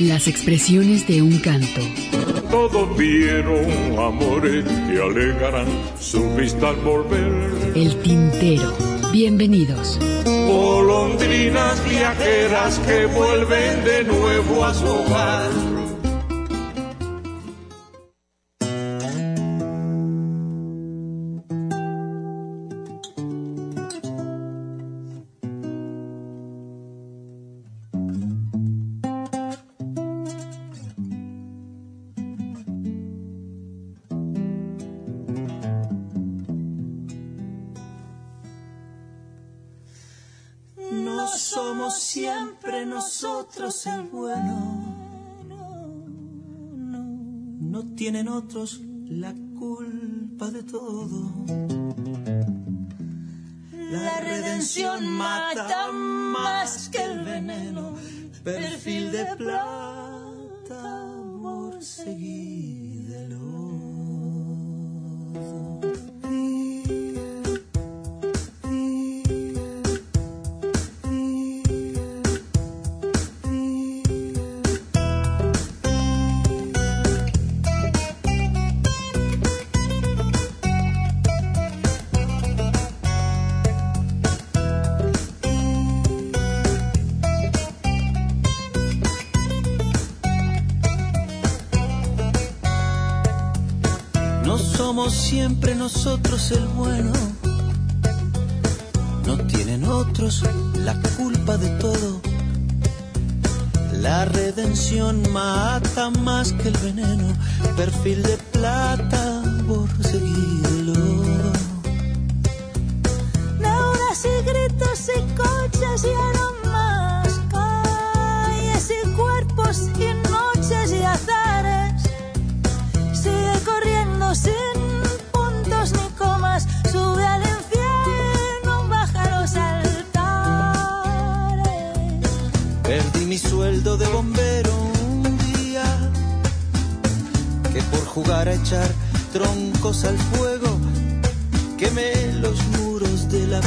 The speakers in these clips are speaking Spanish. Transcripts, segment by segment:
Las expresiones de un canto. Todos vieron amores que alegarán su vista al volver. El tintero. Bienvenidos. Golondrinas viajeras que vuelven de nuevo a su hogar. El bueno. No tienen otros la culpa de todo. La redención mata más que el veneno. Perfil de plata, amor seguídelo. No siempre nosotros el bueno. No tienen otros la culpa de todo. La redención mata más que el veneno. Perfil de plata por seguirlo. Neuras y gritos y coches y de bombero un día que por jugar a echar troncos al fuego quemé los muros de la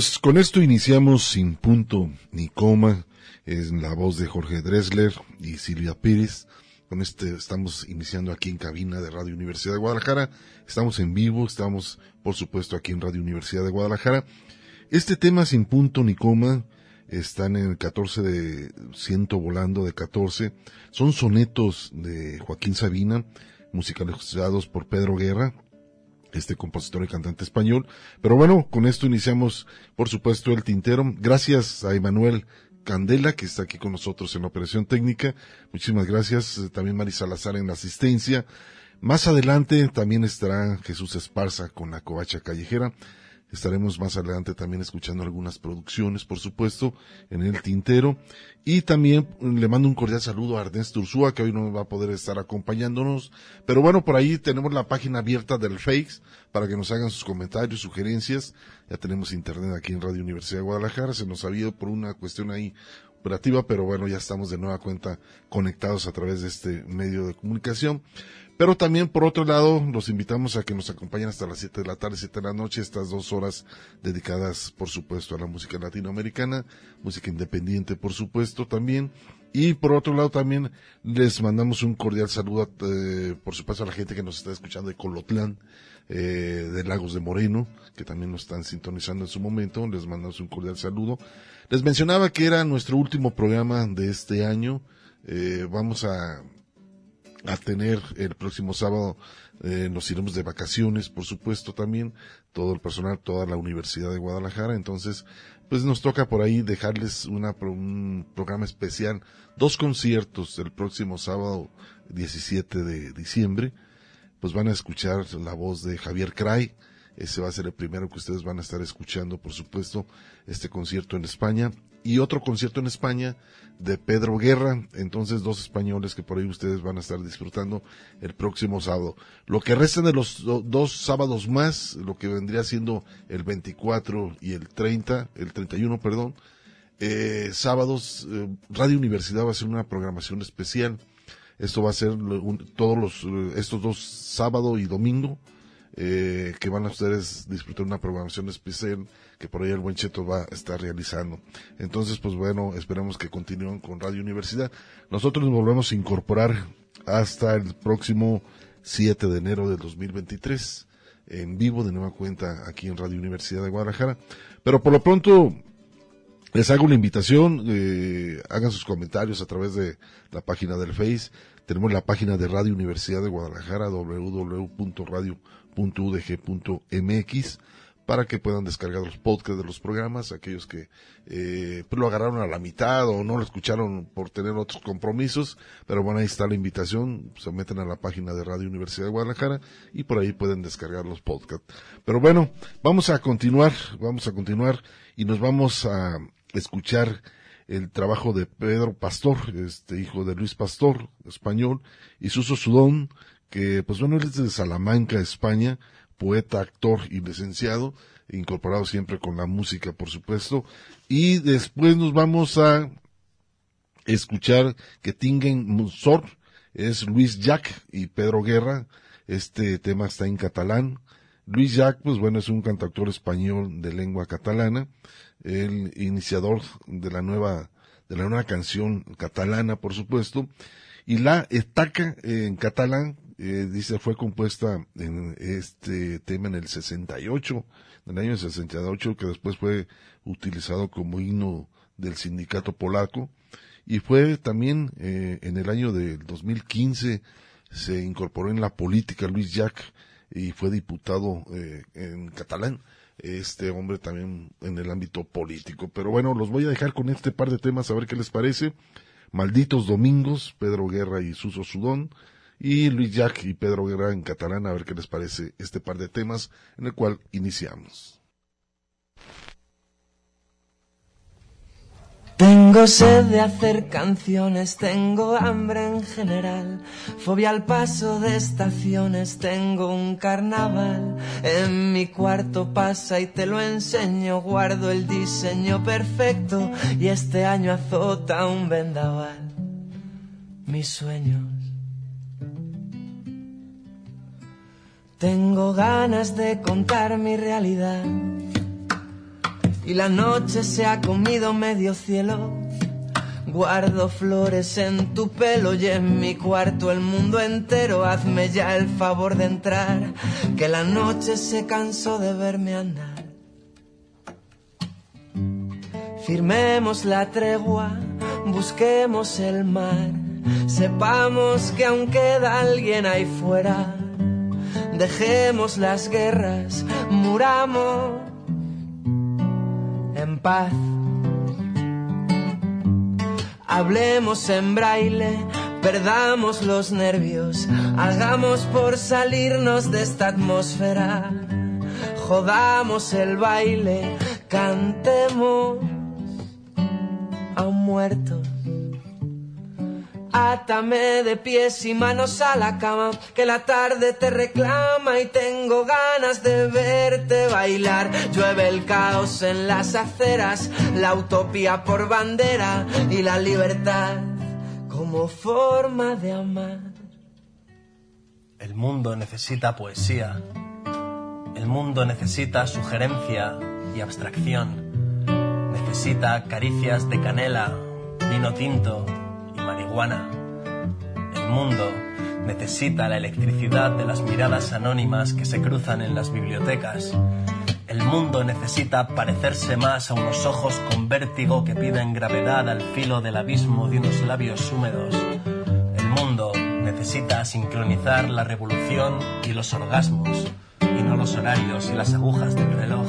Pues con esto iniciamos sin punto ni coma, en la voz de Jorge Dressler y Silvia Pérez. Con este estamos iniciando aquí en cabina de Radio Universidad de Guadalajara. Estamos en vivo, estamos por supuesto aquí en Radio Universidad de Guadalajara. Este tema sin punto ni coma están en el 14 de Ciento Volando de 14. Son sonetos de Joaquín Sabina, musicalizados por Pedro Guerra, este compositor y cantante español. Pero bueno, con esto iniciamos, por supuesto, el tintero. Gracias a Emanuel Candela, que está aquí con nosotros en la operación técnica. Muchísimas gracias. También Mari Salazar en la asistencia. Más adelante también estará Jesús Esparza con la covacha callejera. Estaremos más adelante también escuchando algunas producciones, por supuesto, en el tintero. Y también le mando un cordial saludo a Ernesto Ursúa, que hoy no va a poder estar acompañándonos. Pero bueno, por ahí tenemos la página abierta del Fakes para que nos hagan sus comentarios, sugerencias. Ya tenemos internet aquí en Radio Universidad de Guadalajara. Se nos ha habido por una cuestión ahí operativa, pero bueno, ya estamos de nueva cuenta conectados a través de este medio de comunicación. Pero también, por otro lado, los invitamos a que nos acompañen hasta las 7 de la tarde, 7 de la noche, estas dos horas dedicadas, por supuesto, a la música latinoamericana, música independiente, por supuesto, también. Y por otro lado, también les mandamos un cordial saludo, eh, por supuesto, a la gente que nos está escuchando de Colotlán, eh, de Lagos de Moreno, que también nos están sintonizando en su momento. Les mandamos un cordial saludo. Les mencionaba que era nuestro último programa de este año. Eh, vamos a a tener el próximo sábado. Eh, nos iremos de vacaciones, por supuesto, también, todo el personal, toda la Universidad de Guadalajara. Entonces, pues nos toca por ahí dejarles una, un programa especial, dos conciertos el próximo sábado 17 de diciembre. Pues van a escuchar la voz de Javier Cray. Ese va a ser el primero que ustedes van a estar escuchando, por supuesto, este concierto en España y otro concierto en España de Pedro Guerra, entonces dos españoles que por ahí ustedes van a estar disfrutando el próximo sábado. Lo que restan de los dos sábados más, lo que vendría siendo el 24 y el 30, el 31, perdón, eh, sábados, eh, Radio Universidad va a hacer una programación especial. Esto va a ser todos los, eh, estos dos sábado y domingo, eh, que van a ustedes disfrutar una programación especial que por ahí el buen Cheto va a estar realizando. Entonces, pues bueno, esperamos que continúen con Radio Universidad. Nosotros nos volvemos a incorporar hasta el próximo 7 de enero del 2023, en vivo de nueva cuenta aquí en Radio Universidad de Guadalajara. Pero por lo pronto, les hago una invitación, eh, hagan sus comentarios a través de la página del Face. Tenemos la página de Radio Universidad de Guadalajara, para que puedan descargar los podcasts de los programas, aquellos que eh, lo agarraron a la mitad o no lo escucharon por tener otros compromisos, pero bueno, ahí está la invitación, se meten a la página de Radio Universidad de Guadalajara y por ahí pueden descargar los podcasts. Pero bueno, vamos a continuar, vamos a continuar y nos vamos a escuchar el trabajo de Pedro Pastor, este hijo de Luis Pastor, español, y Suso Sudón, que pues bueno, él es de Salamanca, España, poeta, actor y licenciado, incorporado siempre con la música, por supuesto. Y después nos vamos a escuchar que Tingen Musor es Luis Jack y Pedro Guerra. Este tema está en catalán. Luis Jack, pues bueno, es un cantautor español de lengua catalana, el iniciador de la nueva, de la nueva canción catalana, por supuesto. Y la estaca en catalán, eh, dice, fue compuesta en este tema en el 68, en el año 68, que después fue utilizado como himno del sindicato polaco, y fue también eh, en el año del 2015 se incorporó en la política Luis Jack y fue diputado eh, en catalán este hombre también en el ámbito político. Pero bueno, los voy a dejar con este par de temas a ver qué les parece. Malditos Domingos, Pedro Guerra y Suso Sudón y Luis Jack y Pedro Guerra en catalán, a ver qué les parece este par de temas en el cual iniciamos. Tengo sed de hacer canciones, tengo hambre en general, fobia al paso de estaciones, tengo un carnaval. En mi cuarto pasa y te lo enseño, guardo el diseño perfecto y este año azota un vendaval. Mis sueños Tengo ganas de contar mi realidad y la noche se ha comido medio cielo. Guardo flores en tu pelo y en mi cuarto el mundo entero. Hazme ya el favor de entrar, que la noche se cansó de verme andar. Firmemos la tregua, busquemos el mar, sepamos que aún queda alguien ahí fuera. Dejemos las guerras, muramos en paz. Hablemos en braille, perdamos los nervios, hagamos por salirnos de esta atmósfera. Jodamos el baile, cantemos a un muerto. Átame de pies y manos a la cama, que la tarde te reclama y tengo ganas de verte bailar. Llueve el caos en las aceras, la utopía por bandera y la libertad como forma de amar. El mundo necesita poesía. El mundo necesita sugerencia y abstracción. Necesita caricias de canela, vino tinto El mundo necesita la electricidad de las miradas anónimas que se cruzan en las bibliotecas. El mundo necesita parecerse más a unos ojos con vértigo que piden gravedad al filo del abismo de unos labios húmedos. El mundo necesita sincronizar la revolución y los orgasmos, y no los horarios y las agujas del reloj.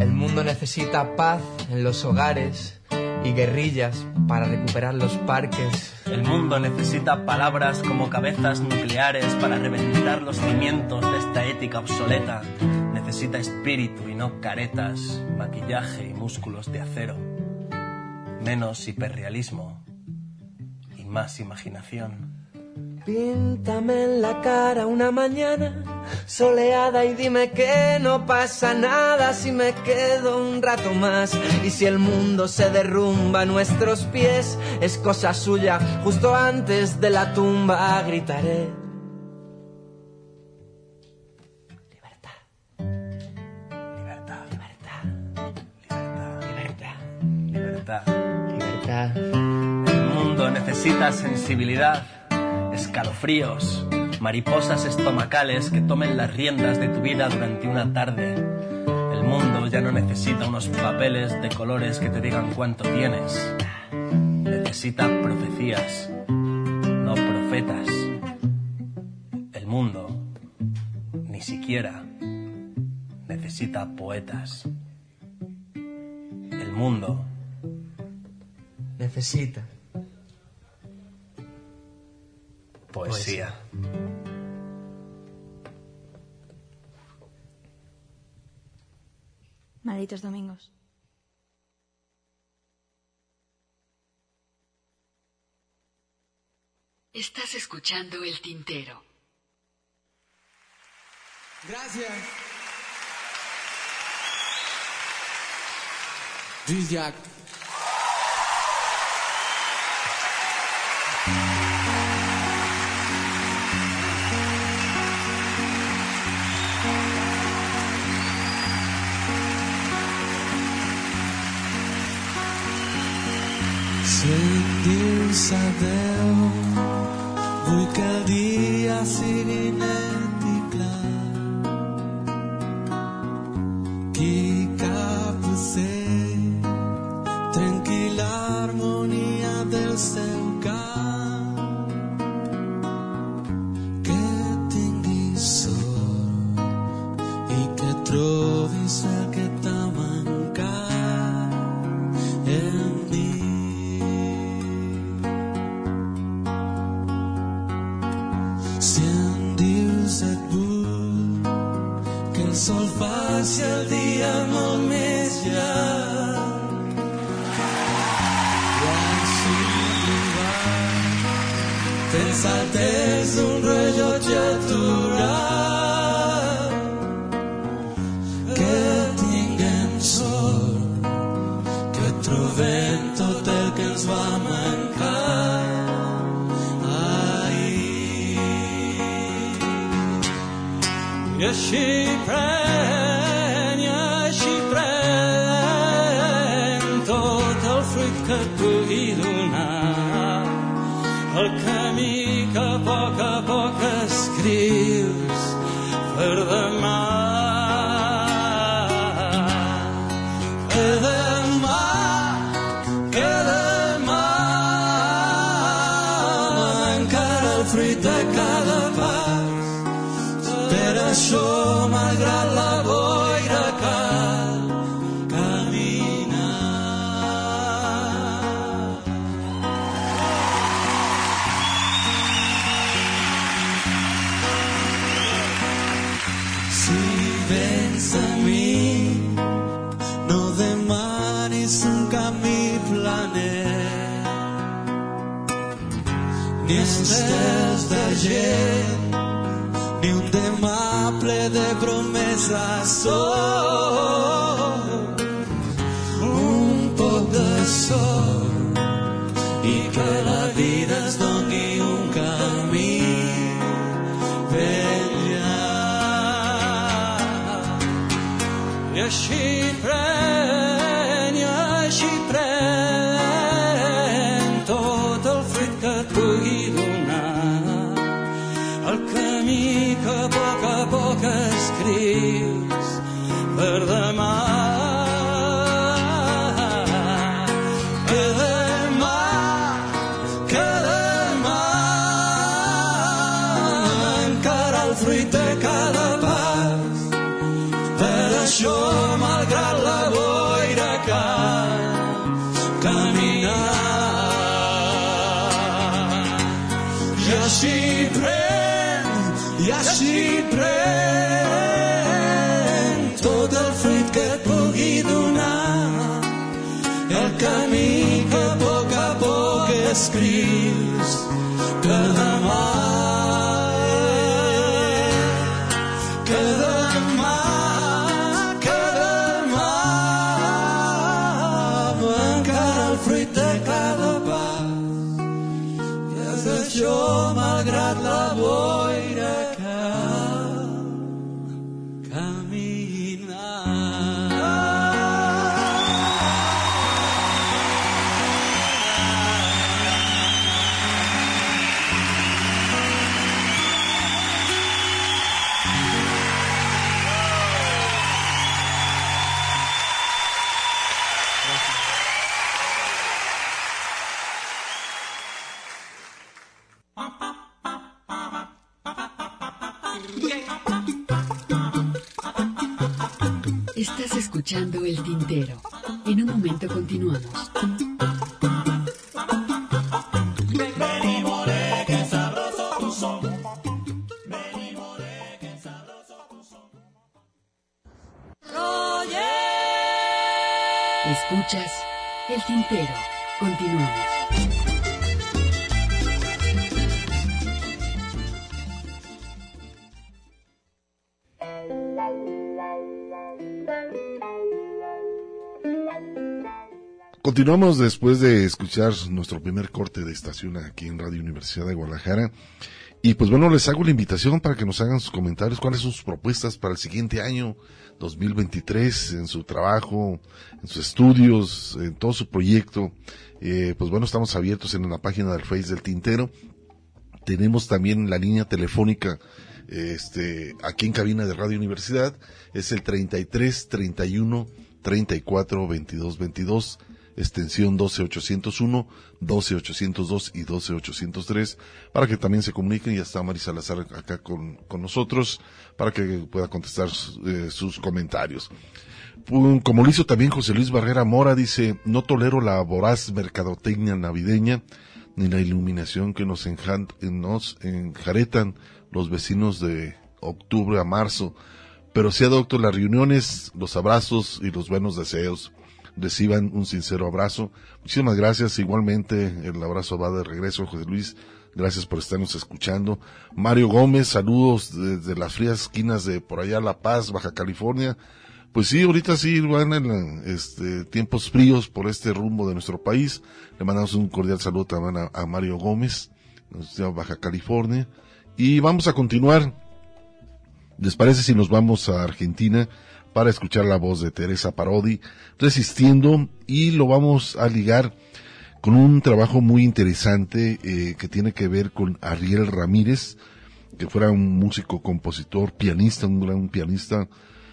El mundo necesita paz en los hogares y guerrillas para recuperar los parques. El mundo necesita palabras como cabezas nucleares para reventar los cimientos de esta ética obsoleta. Necesita espíritu y no caretas, maquillaje y músculos de acero. Menos hiperrealismo y más imaginación. Píntame en la cara una mañana soleada y dime que no pasa nada si me quedo un rato más. Y si el mundo se derrumba a nuestros pies, es cosa suya. Justo antes de la tumba gritaré. Libertad, Libertad, libertad, libertad, libertad, libertad. libertad. El mundo necesita sensibilidad, escalofríos, mariposas estomacales que tomen las riendas de tu vida durante una tarde. El mundo ya no necesita unos papeles de colores que te digan cuánto tienes. Necesita profecías, no profetas. El mundo ni siquiera necesita poetas. El mundo Necesita. Poesía. Malditos domingos. Estás escuchando el tintero. Gracias. Luis sadel, vulkadia sirine. Per escrito. Continuamos después de escuchar nuestro primer corte de estación aquí en Radio Universidad de Guadalajara. Y pues bueno, les hago la invitación para que nos hagan sus comentarios, cuáles son sus propuestas para el siguiente año 2023 en su trabajo, en sus estudios, en todo su proyecto. Eh, pues bueno, estamos abiertos en la página del Face del Tintero. Tenemos también la línea telefónica este, aquí en cabina de Radio Universidad. Es el 33 31 34 22 22 extensión 12801, 12802 y 12803, para que también se comuniquen. Ya está Mari Salazar acá con, con nosotros, para que pueda contestar eh, sus comentarios. Pum, Como lo hizo también José Luis Barrera Mora, dice, no tolero la voraz mercadotecnia navideña, ni la iluminación que nos, enjan- nos enjaretan los vecinos de octubre a marzo, pero sí adopto las reuniones, los abrazos y los buenos deseos reciban un sincero abrazo. Muchísimas gracias. Igualmente, el abrazo va de regreso, José Luis. Gracias por estarnos escuchando. Mario Gómez, saludos desde las frías esquinas de por allá La Paz, Baja California. Pues sí, ahorita sí van en este, tiempos fríos por este rumbo de nuestro país. Le mandamos un cordial saludo también a, Mario Gómez, de Baja California. Y vamos a continuar. ¿Les parece si nos vamos a Argentina? Para escuchar la voz de Teresa Parodi resistiendo y lo vamos a ligar con un trabajo muy interesante eh, que tiene que ver con Ariel Ramírez, que fuera un músico, compositor, pianista, un gran pianista,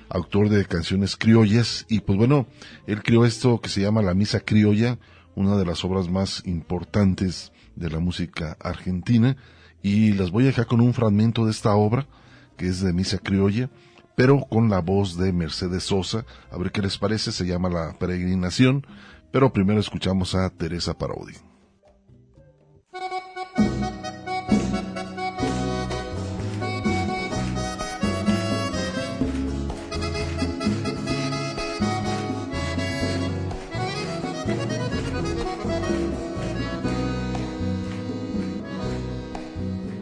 autor de canciones criollas, y pues bueno, él creó esto que se llama La Misa Criolla, una de las obras más importantes de la música argentina, y las voy a dejar con un fragmento de esta obra, que es de Misa Criolla, pero con la voz de Mercedes Sosa, a ver qué les parece, se llama La Peregrinación, pero primero escuchamos a Teresa Parodi.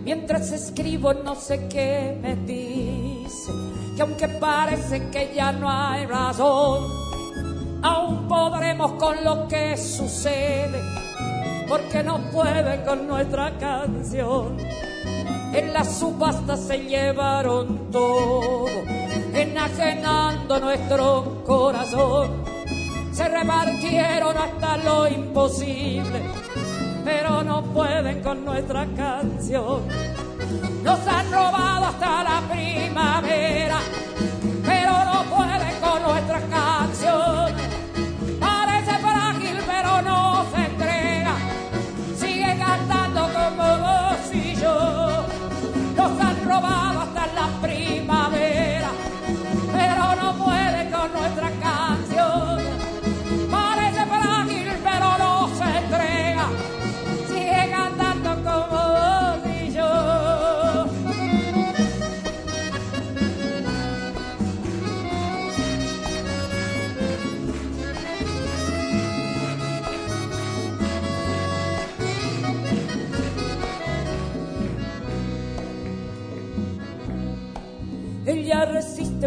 Mientras escribo no sé qué me dice, que aunque parece que ya no hay razón, aún podremos con lo que sucede, porque no puede con nuestra canción. En la subasta se llevaron todo, enajenando nuestro corazón. Se repartieron hasta lo imposible pero no pueden con nuestra canción. Nos han robado hasta la primavera, pero no pueden con nuestra canción.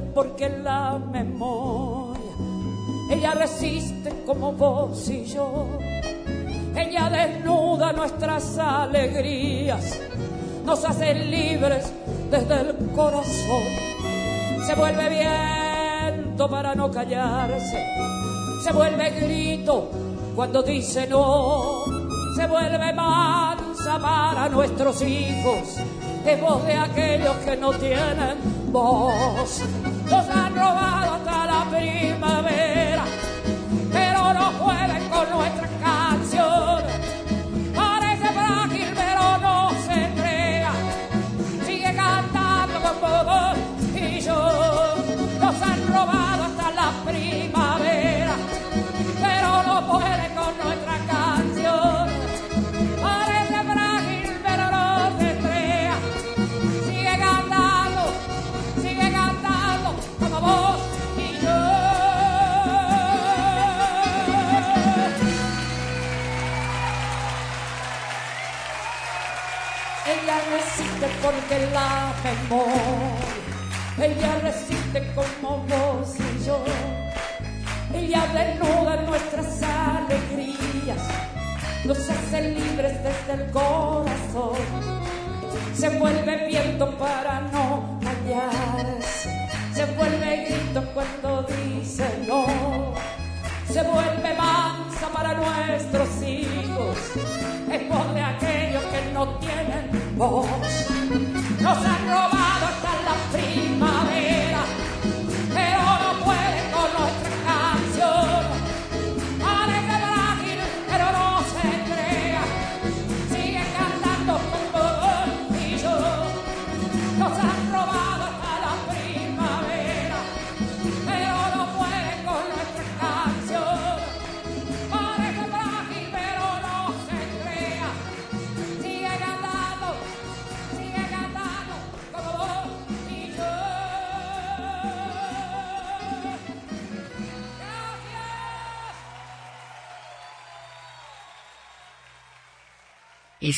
Porque la memoria, ella resiste como vos y yo. Ella desnuda nuestras alegrías, nos hace libres desde el corazón. Se vuelve viento para no callarse, se vuelve grito cuando dice no, se vuelve mansa para nuestros hijos, es voz de aquellos que no tienen voz. Nos han robado hasta la primavera, pero no pueden con nuestra ella resiste como vos y yo. Ella desnuda nuestras alegrías, nos hace libres desde el corazón. Se vuelve viento para no callarse, se vuelve grito cuando dice no. Se vuelve mansa para nuestros hijos, es voz de aquellos que no tienen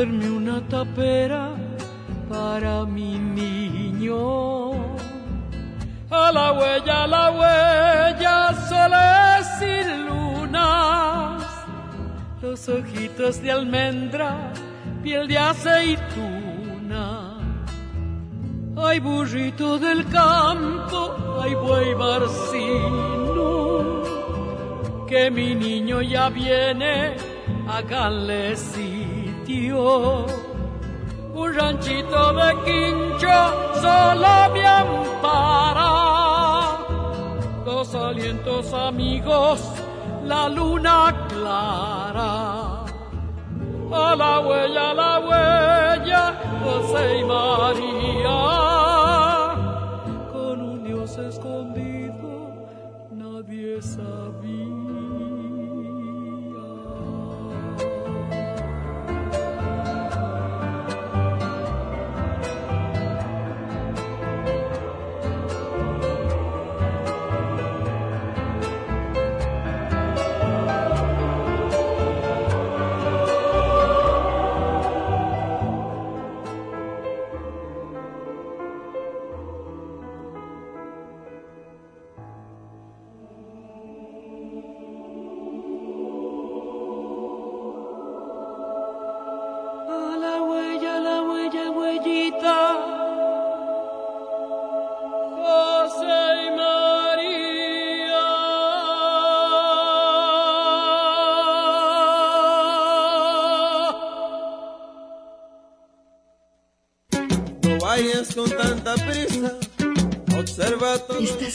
Una tapera para mi niño. A la huella, a la huella, soles y lunas, los ojitos de almendra, piel de aceituna. Ay, burrito del campo, ay, buey barcino, que mi niño ya viene, háganle Un ranchito de quincho solo me ampara, dos alientos amigos, la luna clara. A la huella, a la huella, José y María.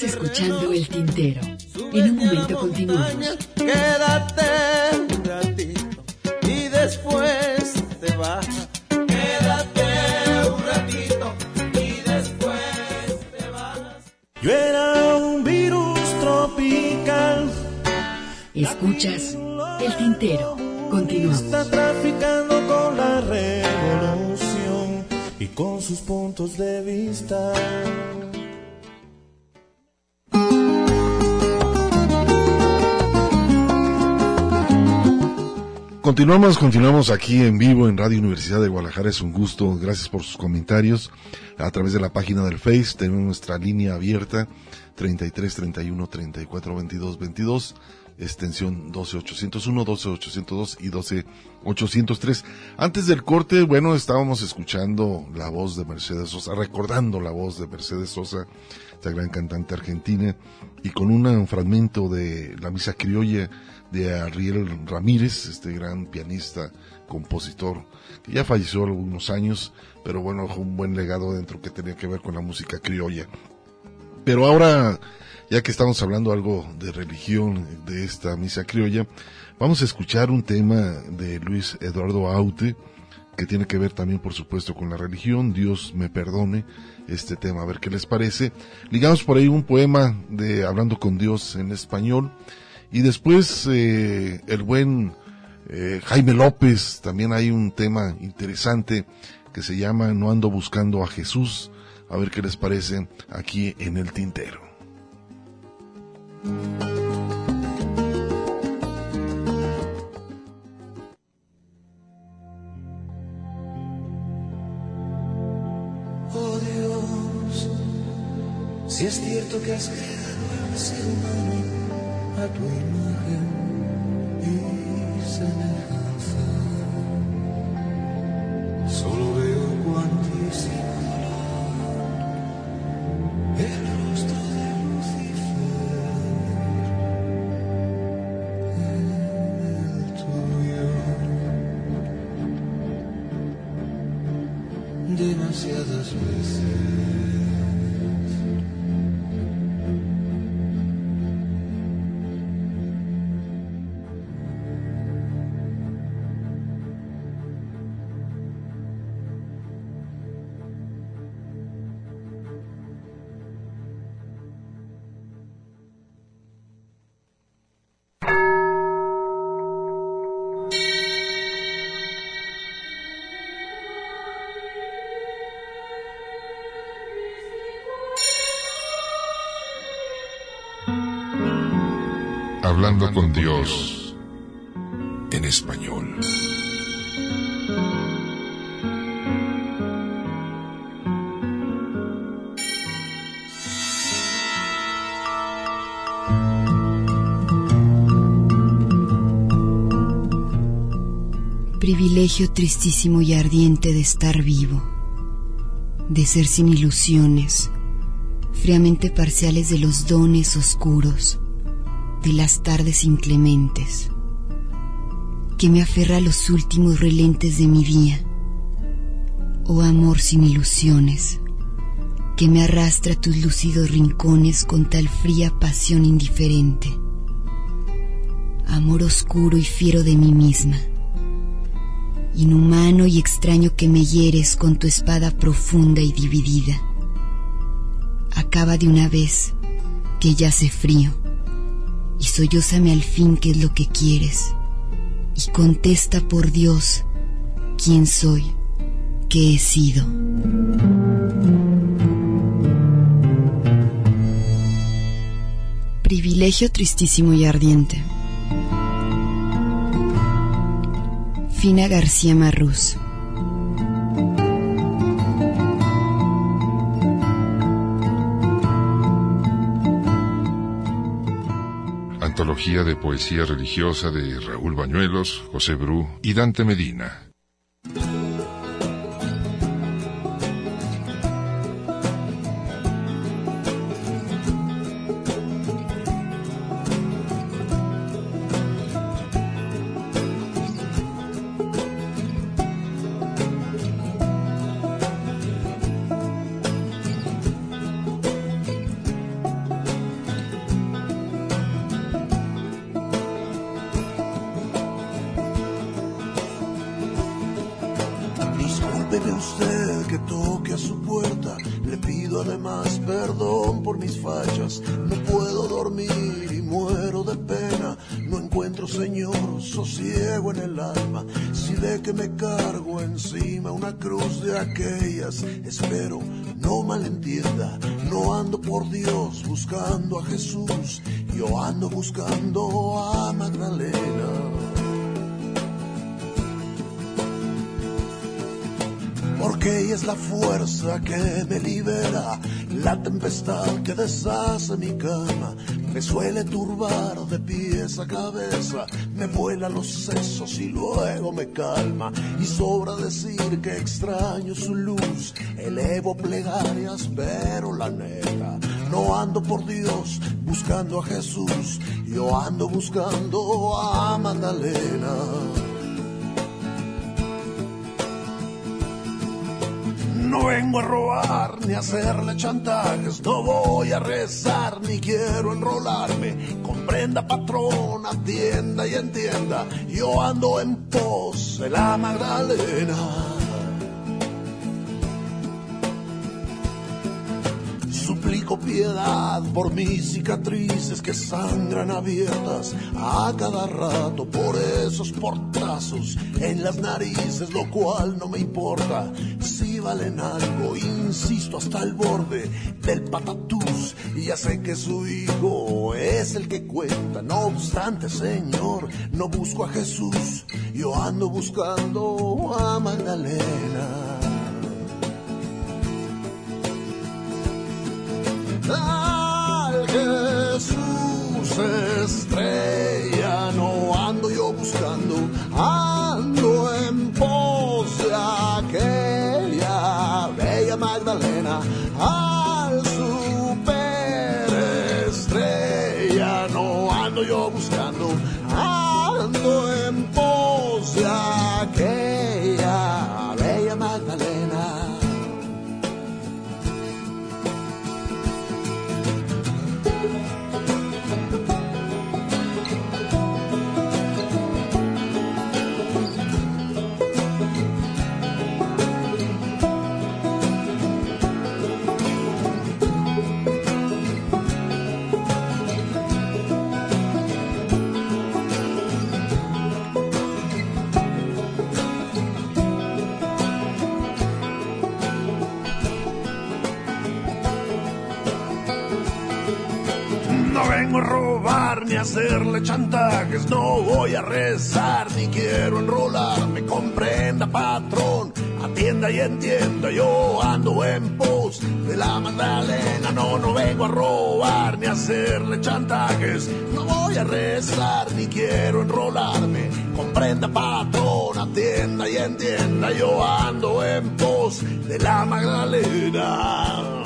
Escuchando Continuamos, continuamos aquí en vivo en Radio Universidad de Guadalajara. Es un gusto. Gracias por sus comentarios. A través de la página del Face tenemos nuestra línea abierta 33 31 34 22 22 extensión 12801, 12802 y 12803. Antes del corte, bueno, estábamos escuchando la voz de Mercedes Sosa, recordando la voz de Mercedes Sosa, esta gran cantante argentina, y con un fragmento de la misa criolla de Ariel Ramírez, este gran pianista, compositor, que ya falleció algunos años, pero bueno, dejó un buen legado dentro que tenía que ver con la música criolla. Pero ahora, ya que estamos hablando algo de religión de esta misa criolla, vamos a escuchar un tema de Luis Eduardo Aute, que tiene que ver también, por supuesto, con la religión. Dios me perdone este tema, a ver qué les parece. Ligamos por ahí un poema de Hablando con Dios en español. Y después, eh, el buen Eh, Jaime López, también hay un tema interesante que se llama No ando buscando a Jesús. A ver qué les parece aquí en el tintero. Oh Dios, si es cierto que has creado al ser humano a tu imagen y semejanza, Hablando con Dios en español. Privilegio tristísimo y ardiente de estar vivo, de ser sin ilusiones, fríamente parciales de los dones oscuros, de las tardes inclementes, que me aferra a los últimos relentes de mi día, oh amor sin ilusiones, que me arrastra a tus lúcidos rincones con tal fría pasión indiferente, amor oscuro y fiero de mí misma, inhumano y extraño que me hieres con tu espada profunda y dividida. Acaba de una vez que ya hace frío y sollózame al fin qué es lo que quieres y contesta por Dios quién soy, qué he sido. Privilegio tristísimo y ardiente. Fina García Marrús. Antología de poesía religiosa de Raúl Bañuelos, José Bru y Dante Medina. Cabeza, me vuela los sesos y luego me calma, y sobra decir que extraño su luz, elevo plegarias, pero la neta, no ando por Dios buscando a Jesús, yo ando buscando a Magdalena. No vengo a robar ni a hacerle chantajes, no voy a rezar ni quiero enrolarme. Comprenda patrón, atienda y entienda, yo ando en pos de la Magdalena. Suplico piedad por mis cicatrices que sangran abiertas a cada rato por esos chivatazos en las narices, lo cual no me importa si valen algo. Insisto hasta el borde del patatús y ya sé que su hijo es el que cuenta. No obstante, Señor, no busco a Jesús, yo ando buscando a Magdalena. Al Jesús estrella no ando yo buscando, ando hacerle chantajes, no voy a rezar ni quiero enrolarme. Comprenda, patrón, atienda y entienda, yo ando en pos de la Magdalena. No, no vengo a robar ni a hacerle chantajes, no voy a rezar ni quiero enrolarme. Comprenda, patrón, atienda y entienda, yo ando en pos de la Magdalena.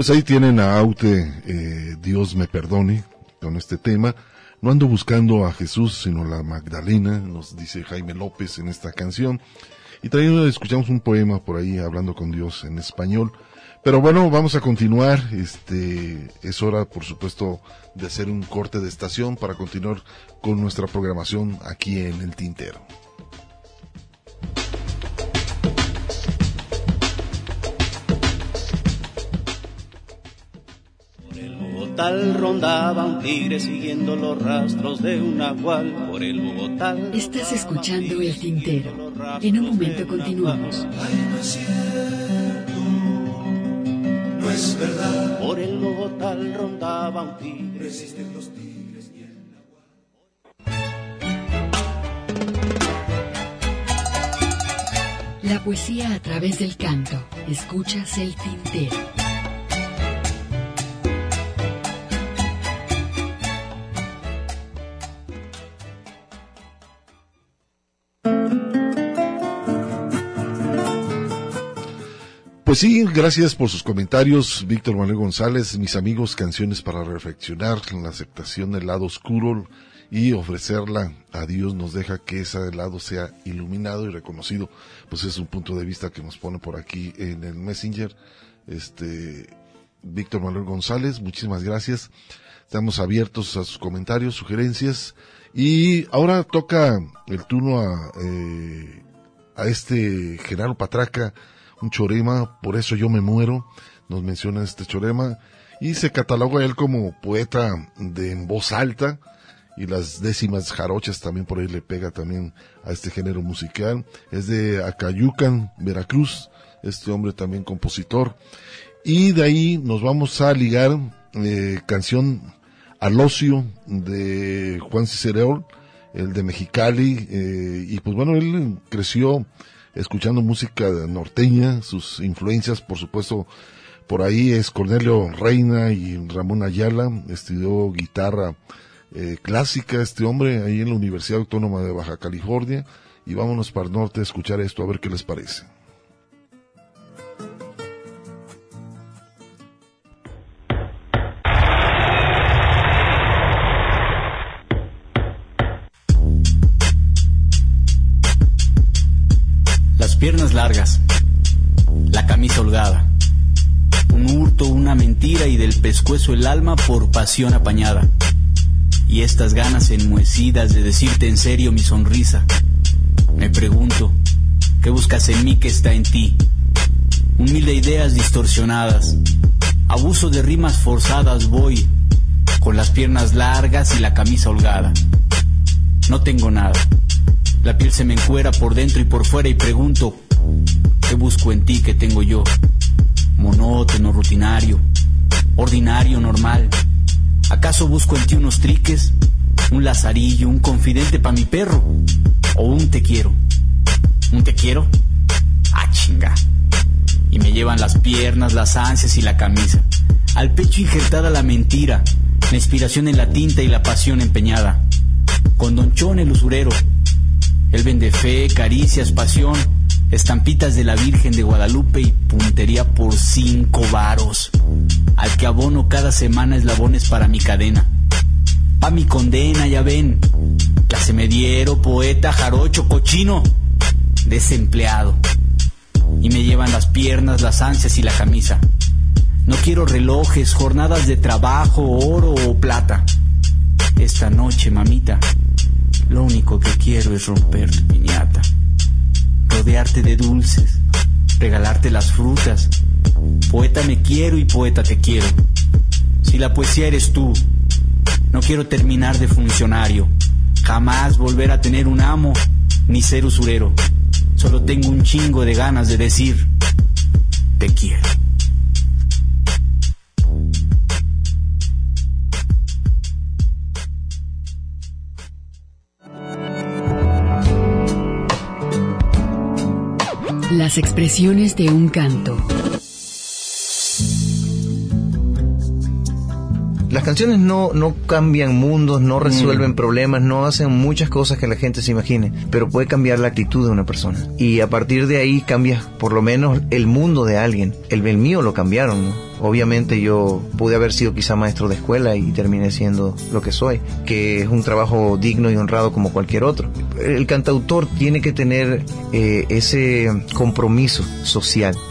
Pues ahí tienen a Aute, eh, Dios me perdone, con este tema. No ando buscando a Jesús, sino la Magdalena, nos dice Jaime López en esta canción. Y también escuchamos un poema por ahí hablando con Dios en español. Pero bueno, vamos a continuar. Este, es hora, por supuesto, de hacer un corte de estación para continuar con nuestra programación aquí en el Tintero. Bogotá rondaba un tigre siguiendo los rastros de un nahual por el Bogotá. Estás escuchando el tintero. En un momento continuamos. No es verdad. Por el Bogotá rondaba un tigre. Resisten los tigres y el La poesía a través del canto. Escuchas el tintero. Pues sí, gracias por sus comentarios, Víctor Manuel González, mis amigos, canciones para reflexionar, la aceptación del lado oscuro y ofrecerla a Dios nos deja que ese lado sea iluminado y reconocido. Pues es un punto de vista que nos pone por aquí en el Messenger, este, Víctor Manuel González, muchísimas gracias. Estamos abiertos a sus comentarios, sugerencias y ahora toca el turno a, eh, a este Genaro Patraca, un chorema, por eso yo me muero, nos menciona este chorema, y se cataloga él como poeta de en voz alta, y las décimas jarochas también por ahí le pega también a este género musical. Es de Acayucan, Veracruz, este hombre también compositor. Y de ahí nos vamos a ligar eh, canción Al ocio de Juan Cicereol, el de Mexicali, eh, y pues bueno, él creció escuchando música norteña, sus influencias, por supuesto, por ahí es Cornelio Reina y Ramón Ayala, estudió guitarra eh, clásica este hombre ahí en la Universidad Autónoma de Baja California y vámonos para el norte a escuchar esto a ver qué les parece. Piernas largas, la camisa holgada, un hurto, una mentira y del pescuezo el alma por pasión apañada y estas ganas enmuecidas de decirte en serio mi sonrisa. Me pregunto, ¿qué buscas en mí que está en ti? Un ideas distorsionadas, abuso de rimas forzadas voy, con las piernas largas y la camisa holgada. No tengo nada, la piel se me encuera por dentro y por fuera y pregunto, ¿qué busco en ti que tengo yo? Monótono, rutinario, ordinario, normal ¿Acaso busco en ti unos triques, un lazarillo, un confidente para mi perro? ¿O un te quiero? ¿Un te quiero? Ah, chinga. Y me llevan las piernas, las ansias y la camisa. Al pecho injertada la mentira, la inspiración en la tinta y la pasión empeñada. Con Don Chon el usurero. Él vende fe, caricias, pasión, estampitas de la Virgen de Guadalupe y puntería por cinco varos al que abono cada semana eslabones para mi cadena. Pa' mi condena, ya ven, clase mediero, poeta, jarocho, cochino, desempleado. Y me llevan las piernas, las ansias y la camisa. No quiero relojes, jornadas de trabajo, oro o plata. Esta noche, mamita, lo único que quiero es romper tu piñata, rodearte de dulces, regalarte las frutas, Poeta me quiero y poeta te quiero. Si la poesía eres tú, no quiero terminar de funcionario, jamás volver a tener un amo ni ser usurero. Solo tengo un chingo de ganas de decir, te quiero. Las expresiones de un canto. Las canciones no, no cambian mundos, no resuelven mm. problemas, no hacen muchas cosas que la gente se imagine, pero puede cambiar la actitud de una persona. Y a partir de ahí cambia por lo menos el mundo de alguien. El, el mío lo cambiaron, ¿no? Obviamente yo pude haber sido quizá maestro de escuela y terminé siendo lo que soy, que es un trabajo digno y honrado como cualquier otro. El cantautor tiene que tener eh, ese compromiso social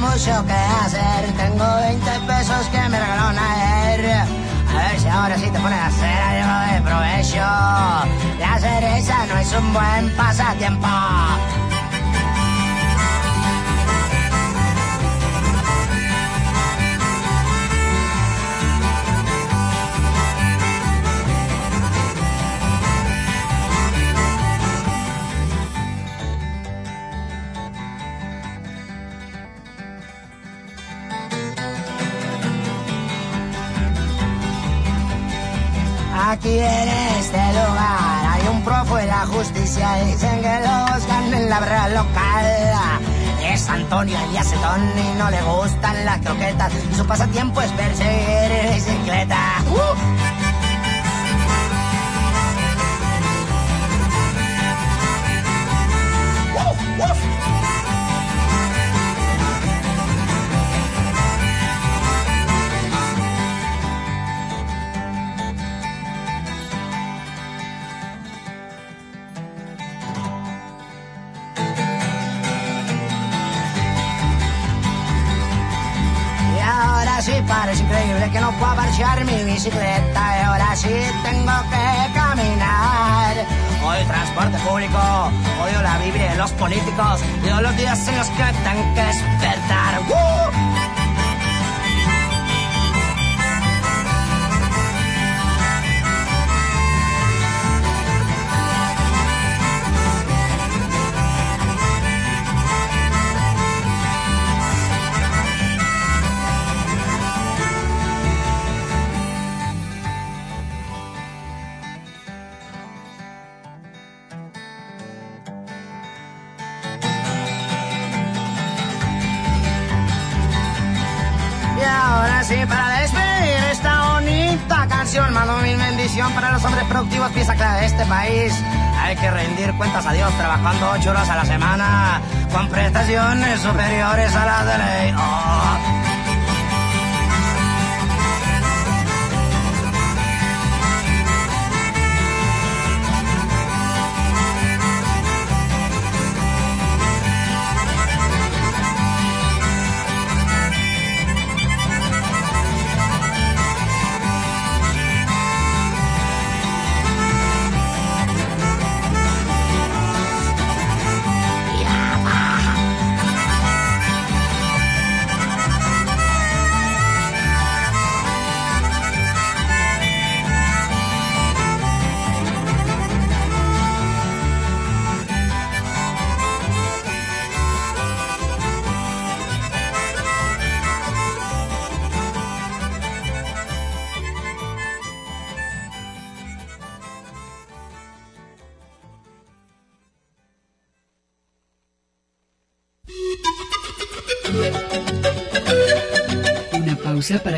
Mucho que hacer. Tengo 20 pesos que me regaló ayer. A ver si ahora sí te pones a hacer algo de provecho. La cereza no es un buen pasatiempo. Aquí en este lugar hay un profo de la justicia. Dicen que los buscan en la barra local. Es Antonio Elías y no le gustan las croquetas. Y su pasatiempo es perseguir bicicleta. ¡Uh! parece que no pueda marchar mi bicicleta y ahora sí tengo que caminar. Hoy transporte público, odio la Biblia de los políticos, y los días en los que tengo que despertar. Mando mi bendición para los hombres productivos pieza clara de este país. Hay que rendir cuentas a Dios trabajando ocho horas a la semana con prestaciones superiores a las de ley. Oh.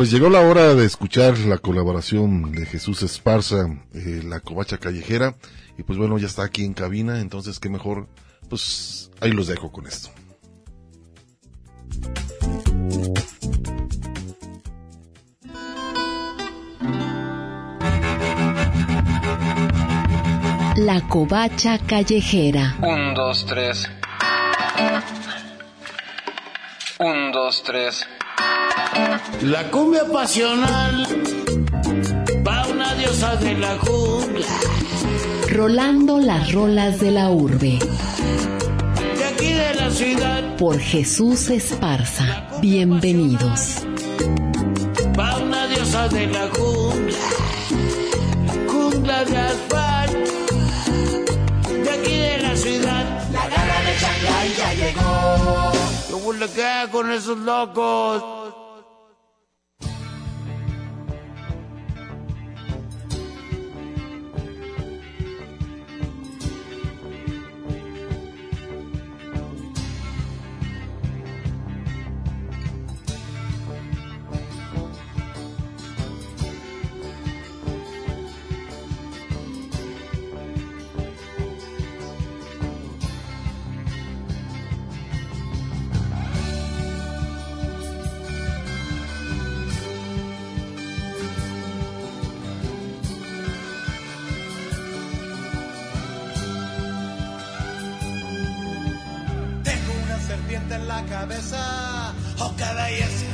Pues llegó la hora de escuchar la colaboración de Jesús Esparza, eh, la covacha callejera, y pues bueno, ya está aquí en cabina, entonces qué mejor, pues ahí los dejo con esto. La covacha callejera. Un, dos, tres. Un, dos, tres. La cumbia pasional va una diosa de la jungla. Rolando las rolas de la urbe. De aquí de la ciudad. Por Jesús Esparza. Bienvenidos. Va una diosa de la jungla. Jungla de asfalto. De aquí de la ciudad. La gana de Shanghai ya llegó. ¿Cómo le queda con esos locos? cabeza. ¡Oh, qué belleza!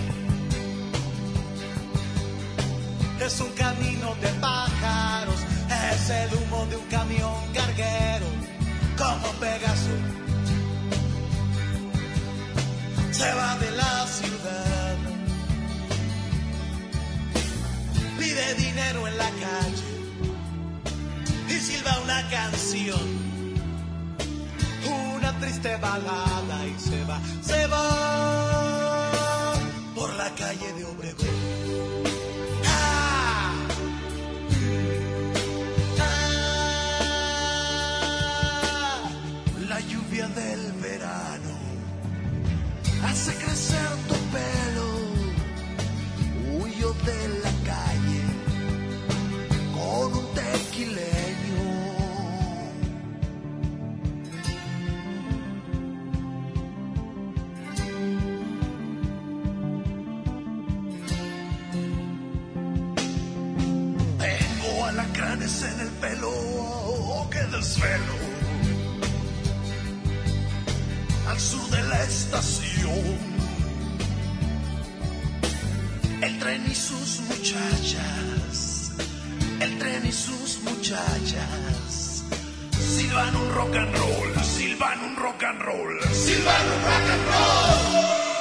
Es un camino de pájaros, es el humo de un camión carguero, como Pegaso. Se va de la ciudad, pide dinero en la calle y silba una canción triste balada y se va, se va por la calle de Obregón. Al sur de la estación. El tren y sus muchachas, el tren y sus muchachas, silban un rock and roll, silban un rock and roll, silban un rock and roll.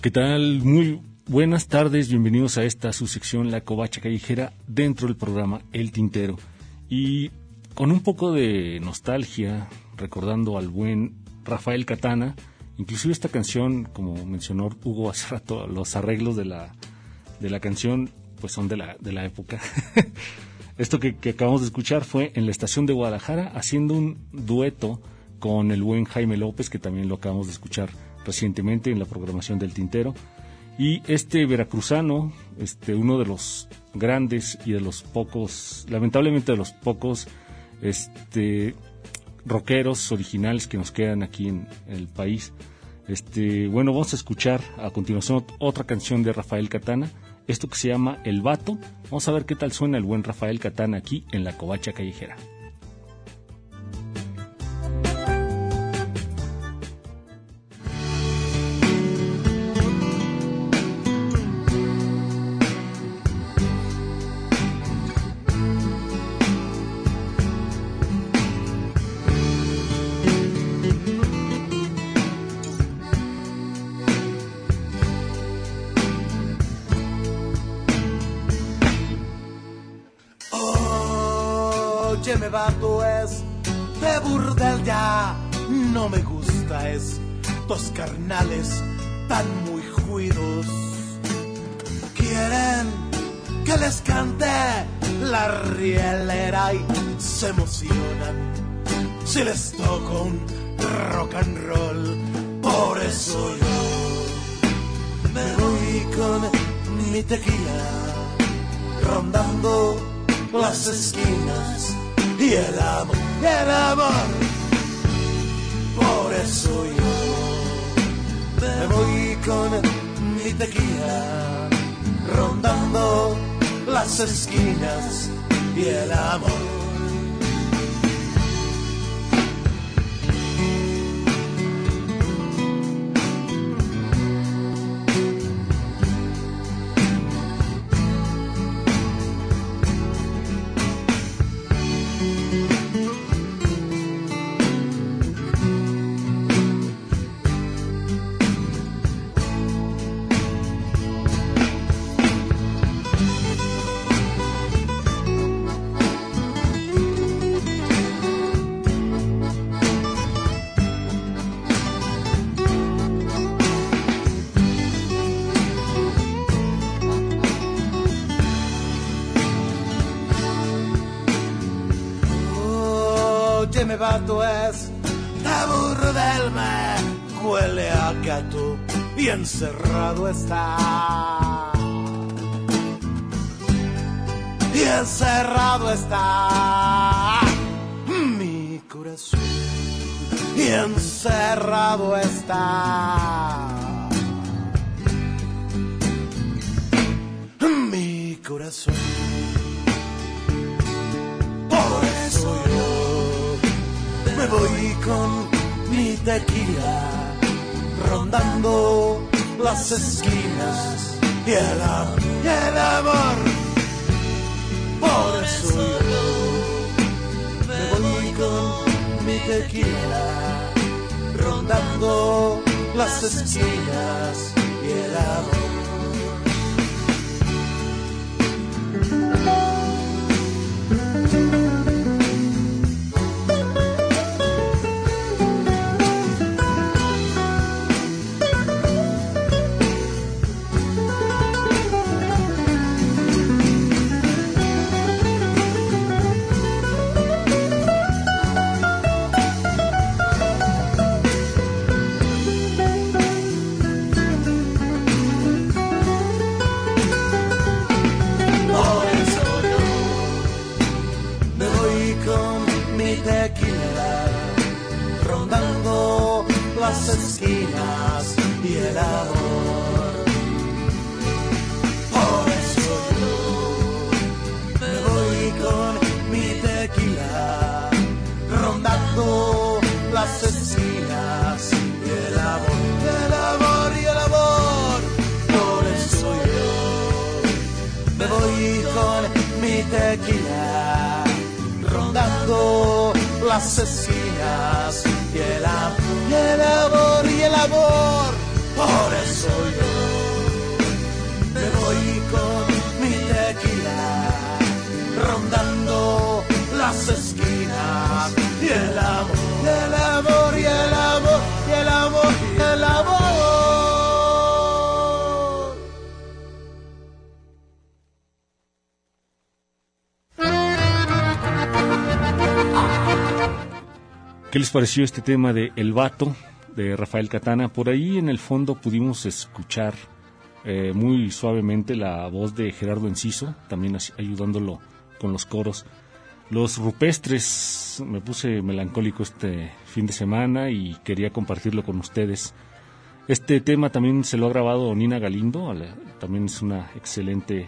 ¿Qué tal? Muy buenas tardes, bienvenidos a esta su sección La Covacha Callejera dentro del programa El Tintero. Y con un poco de nostalgia, recordando al buen Rafael Catana, inclusive esta canción, como mencionó Hugo hace rato, los arreglos de la, de la canción pues son de la, de la época. Esto que, que acabamos de escuchar fue en la estación de Guadalajara haciendo un dueto con el buen Jaime López, que también lo acabamos de escuchar recientemente en la programación del Tintero. Y este veracruzano, este, uno de los grandes y de los pocos, lamentablemente de los pocos este, rockeros originales que nos quedan aquí en, el país. Este, bueno, vamos a escuchar a continuación otra canción de Rafael Catana, esto que se llama El Vato. Vamos a ver qué tal suena el buen Rafael Catana aquí en la Covacha Callejera. Me gusta es dos carnales tan muy juidos. Quieren que les cante la rielera y se emocionan. Si les toco un rock and roll por eso yo me voy con mi tequila rondando las esquinas. Y el amor, y el amor. Por eso yo me voy con mi tequila, rondando las esquinas y el amor. Me vato es aburro del me huele a gato y encerrado está. Y encerrado está mi corazón. Y encerrado está. Mi corazón. Voy con mi tequila, rondando las esquinas y el amor, y el amor. Por eso yo me voy con mi tequila, rondando las esquinas y el amor. Pareció este tema de El Vato de Rafael Catana? Por ahí en el fondo pudimos escuchar eh, muy suavemente la voz de Gerardo Enciso, también ayudándolo con los coros. Los rupestres, me puse melancólico este fin de semana y quería compartirlo con ustedes. Este tema también se lo ha grabado Nina Galindo, también es una excelente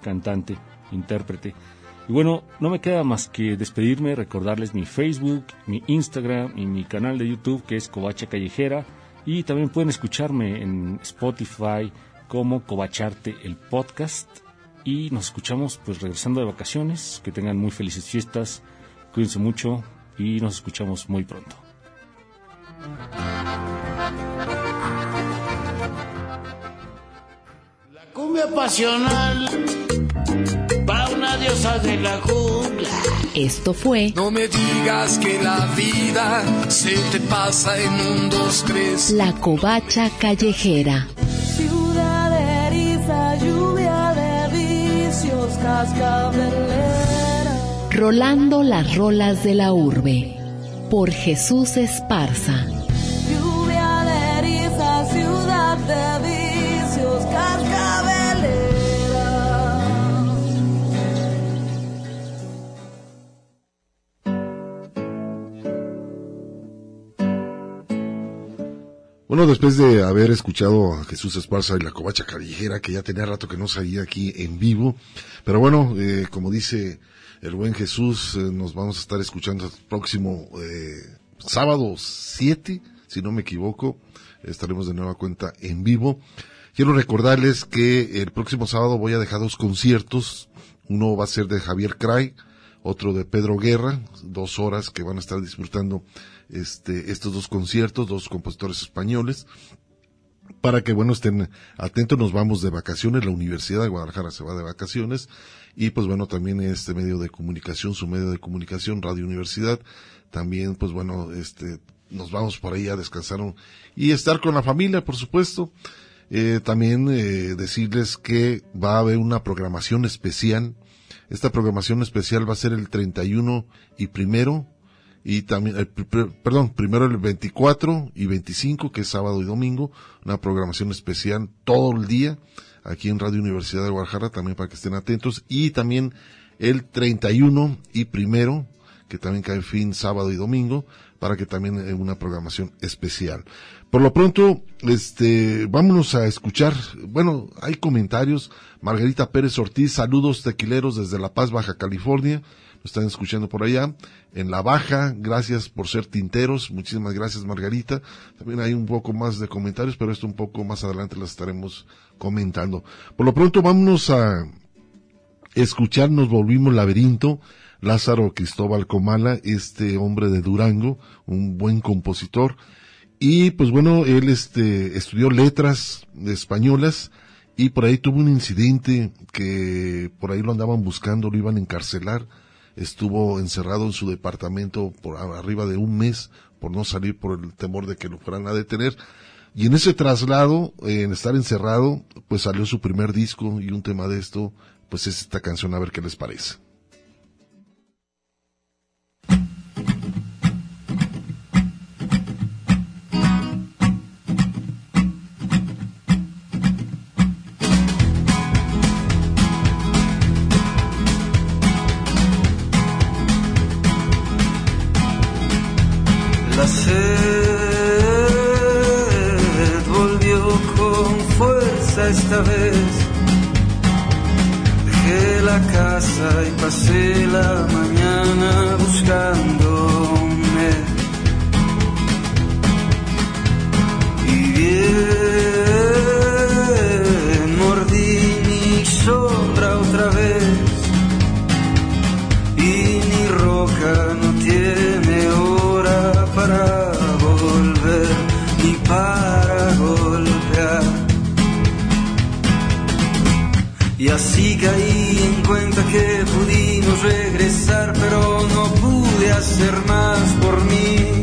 cantante, intérprete. Y bueno, no me queda más que despedirme, recordarles mi Facebook, mi Instagram y mi canal de YouTube que es Covacha Callejera. Y también pueden escucharme en Spotify como Covacharte el podcast. Y nos escuchamos pues regresando de vacaciones. Que tengan muy felices fiestas. Cuídense mucho y nos escuchamos muy pronto. Cumbia pasional diosa de la jungla. Esto fue. No me digas que la vida se te pasa en un, dos, tres. La covacha callejera. Ciudad eriza, lluvia de vicios, cascabelera. Rolando las rolas de la urbe. Por Jesús Esparza. Bueno, después de haber escuchado a Jesús Esparza y la covacha callejera, que ya tenía rato que no salía aquí en vivo, pero bueno, eh, como dice el buen Jesús, eh, nos vamos a estar escuchando el próximo eh, sábado 7, si no me equivoco, estaremos de nueva cuenta en vivo. Quiero recordarles que el próximo sábado voy a dejar dos conciertos, uno va a ser de Javier Cray, otro de Pedro Guerra, dos horas que van a estar disfrutando este, estos dos conciertos, dos compositores españoles, para que, bueno, estén atentos, nos vamos de vacaciones, la Universidad de Guadalajara se va de vacaciones, y pues bueno, también este medio de comunicación, su medio de comunicación, Radio Universidad, también, pues bueno, este, nos vamos por ahí a descansar y estar con la familia, por supuesto. Eh, también eh, decirles que va a haber una programación especial. Esta programación especial va a ser el 31 y primero y también, perdón, primero el 24 y 25, que es sábado y domingo, una programación especial todo el día aquí en Radio Universidad de Guadalajara, también para que estén atentos, y también el 31 y primero, que también cae fin sábado y domingo, para que también haya una programación especial. Por lo pronto, este, vámonos a escuchar, bueno, hay comentarios. Margarita Pérez Ortiz, saludos tequileros desde La Paz, Baja California están escuchando por allá. En la baja, gracias por ser tinteros. Muchísimas gracias, Margarita. También hay un poco más de comentarios, pero esto un poco más adelante las estaremos comentando. Por lo pronto, vámonos a escuchar Nos Volvimos Laberinto. Lázaro Cristóbal Comala, este hombre de Durango, un buen compositor. Y pues bueno, él este, estudió letras españolas y por ahí tuvo un incidente que por ahí lo andaban buscando, lo iban a encarcelar estuvo encerrado en su departamento por arriba de un mes por no salir por el temor de que lo fueran a detener. Y en ese traslado, en estar encerrado, pues salió su primer disco y un tema de esto, pues es esta canción a ver qué les parece. Esta vez. Dejé la casa y pasé la mañana buscándome. Más por mí.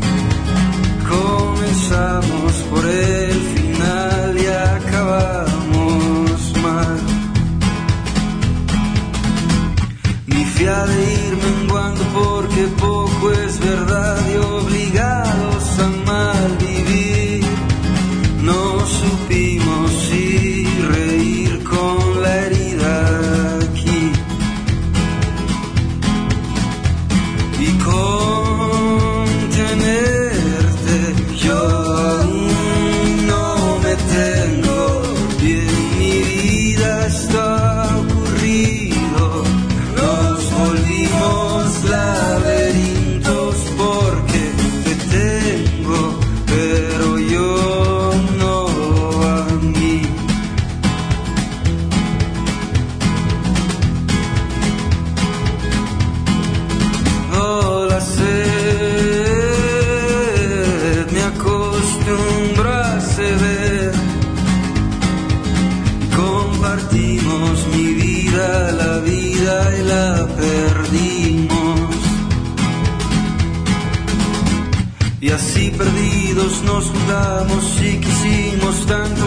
Comenzamos por el final y acabamos mal. Mi fia de ir menguando porque poco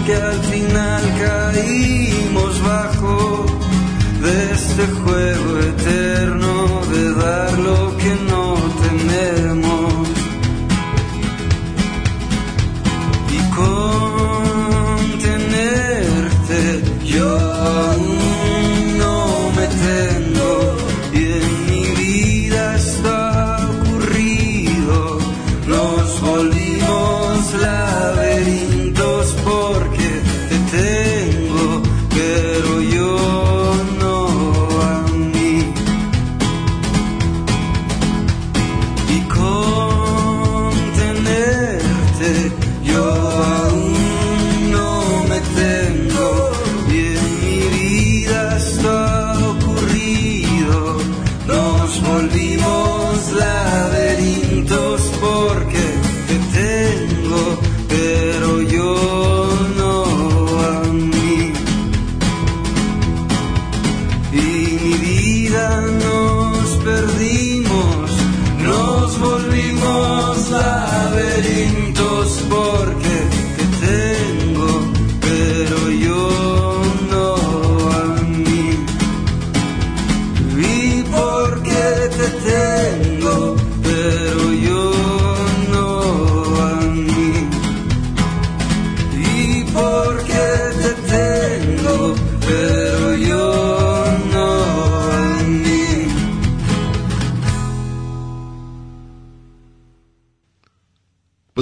que al final caímos bajo de este juego eterno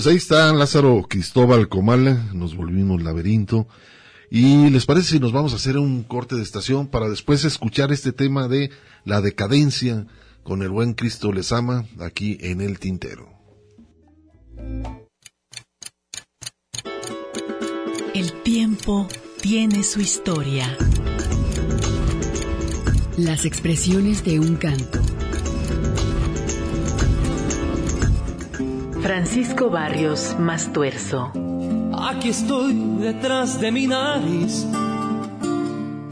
Pues ahí está Lázaro Cristóbal Comala, nos volvimos laberinto. Y les parece si nos vamos a hacer un corte de estación para después escuchar este tema de la decadencia con el buen Cristo les ama aquí en el tintero. El tiempo tiene su historia. Las expresiones de un canto. Francisco Barrios Mastuerzo. Aquí estoy detrás de mi nariz.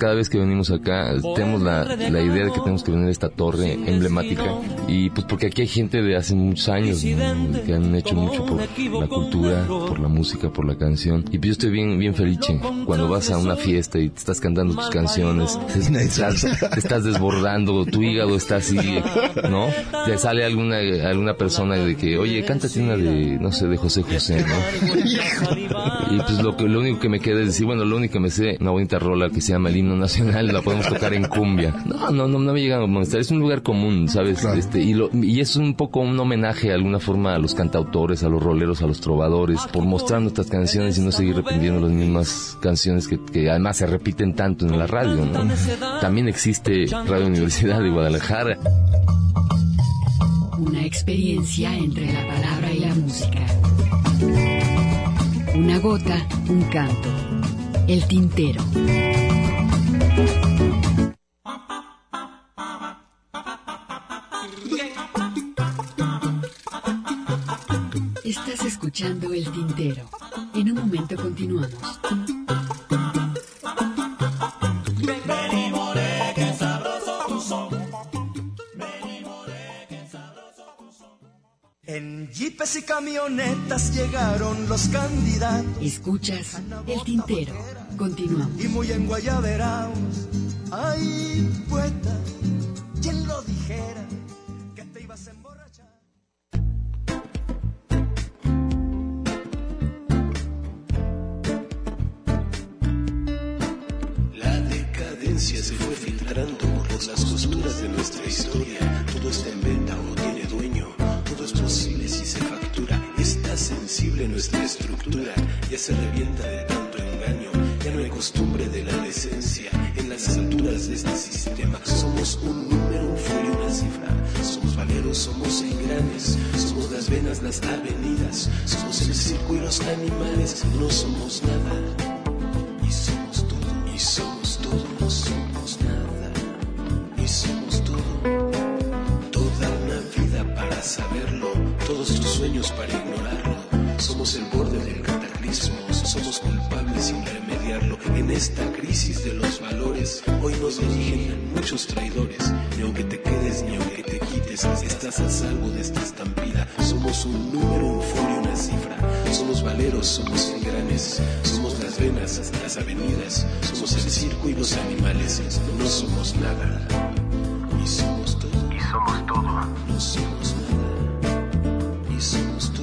Cada vez que venimos acá tenemos la, la idea de que tenemos que venir a esta torre emblemática. y pues porque aquí hay gente de hace muchos años ¿no? que han hecho mucho por la cultura, por la música, por la canción. Y pues yo estoy bien bien felice cuando vas a una fiesta y te estás cantando tus canciones, te estás, te estás desbordando, tu hígado está así, ¿no? Te sale alguna alguna persona de que, oye, cántate una de, no sé, de José José, ¿no? Y pues lo, que, lo único que me queda es decir, bueno, lo único que me sé, una bonita rola que se llama el himno nacional, la podemos tocar en cumbia. No, no, no, no me llegan a molestar, es un lugar común, ¿sabes? Este, y, lo, y es un poco un homenaje de alguna forma a los cantautores, a los roleros, a los trovadores, por mostrar nuestras canciones y no seguir repitiendo las mismas canciones que, que además se repiten tanto en la radio, ¿no? También existe Radio Universidad de Guadalajara. Una experiencia entre la palabra y la música. Una gota, un canto. El tintero. Estás escuchando El Tintero. En un momento continuamos. En jeepes y camionetas llegaron los candidatos. Escuchas El Tintero. Continuamos. Y muy enguayaberaos. Ay, poeta, ¿quién lo dijera? Que te ibas a emborrachar. La decadencia se fue filtrando por las costuras de nuestra historia. Todo está en venta o tiene dueño. Todo es posible si se factura. Está sensible nuestra estructura. Ya se revienta de engaño. Ya no hay costumbre de la decencia. En las alturas de este sistema somos un número, folio, una cifra. Somos valeros, somos engranes. Somos las venas, las avenidas. Somos el circo y los animales. No somos nada. Y somos todo, y somos todo, no somos nada, y somos todo. Toda una vida para saberlo, todos tus sueños para ignorarlo. Somos el borde del cataclismo, somos culpables irremediables cambiarlo. En esta crisis de los valores, hoy nos dirigen muchos traidores. Ni aunque te quedes, ni aunque te quites, estás a salvo de esta estampida. Somos un número, un folio, una cifra. Somos valeros, somos engranes. Somos las venas, las avenidas. Somos el circo y los animales. No somos nada. Y somos todo. Y somos todo. No somos nada. Y somos todo.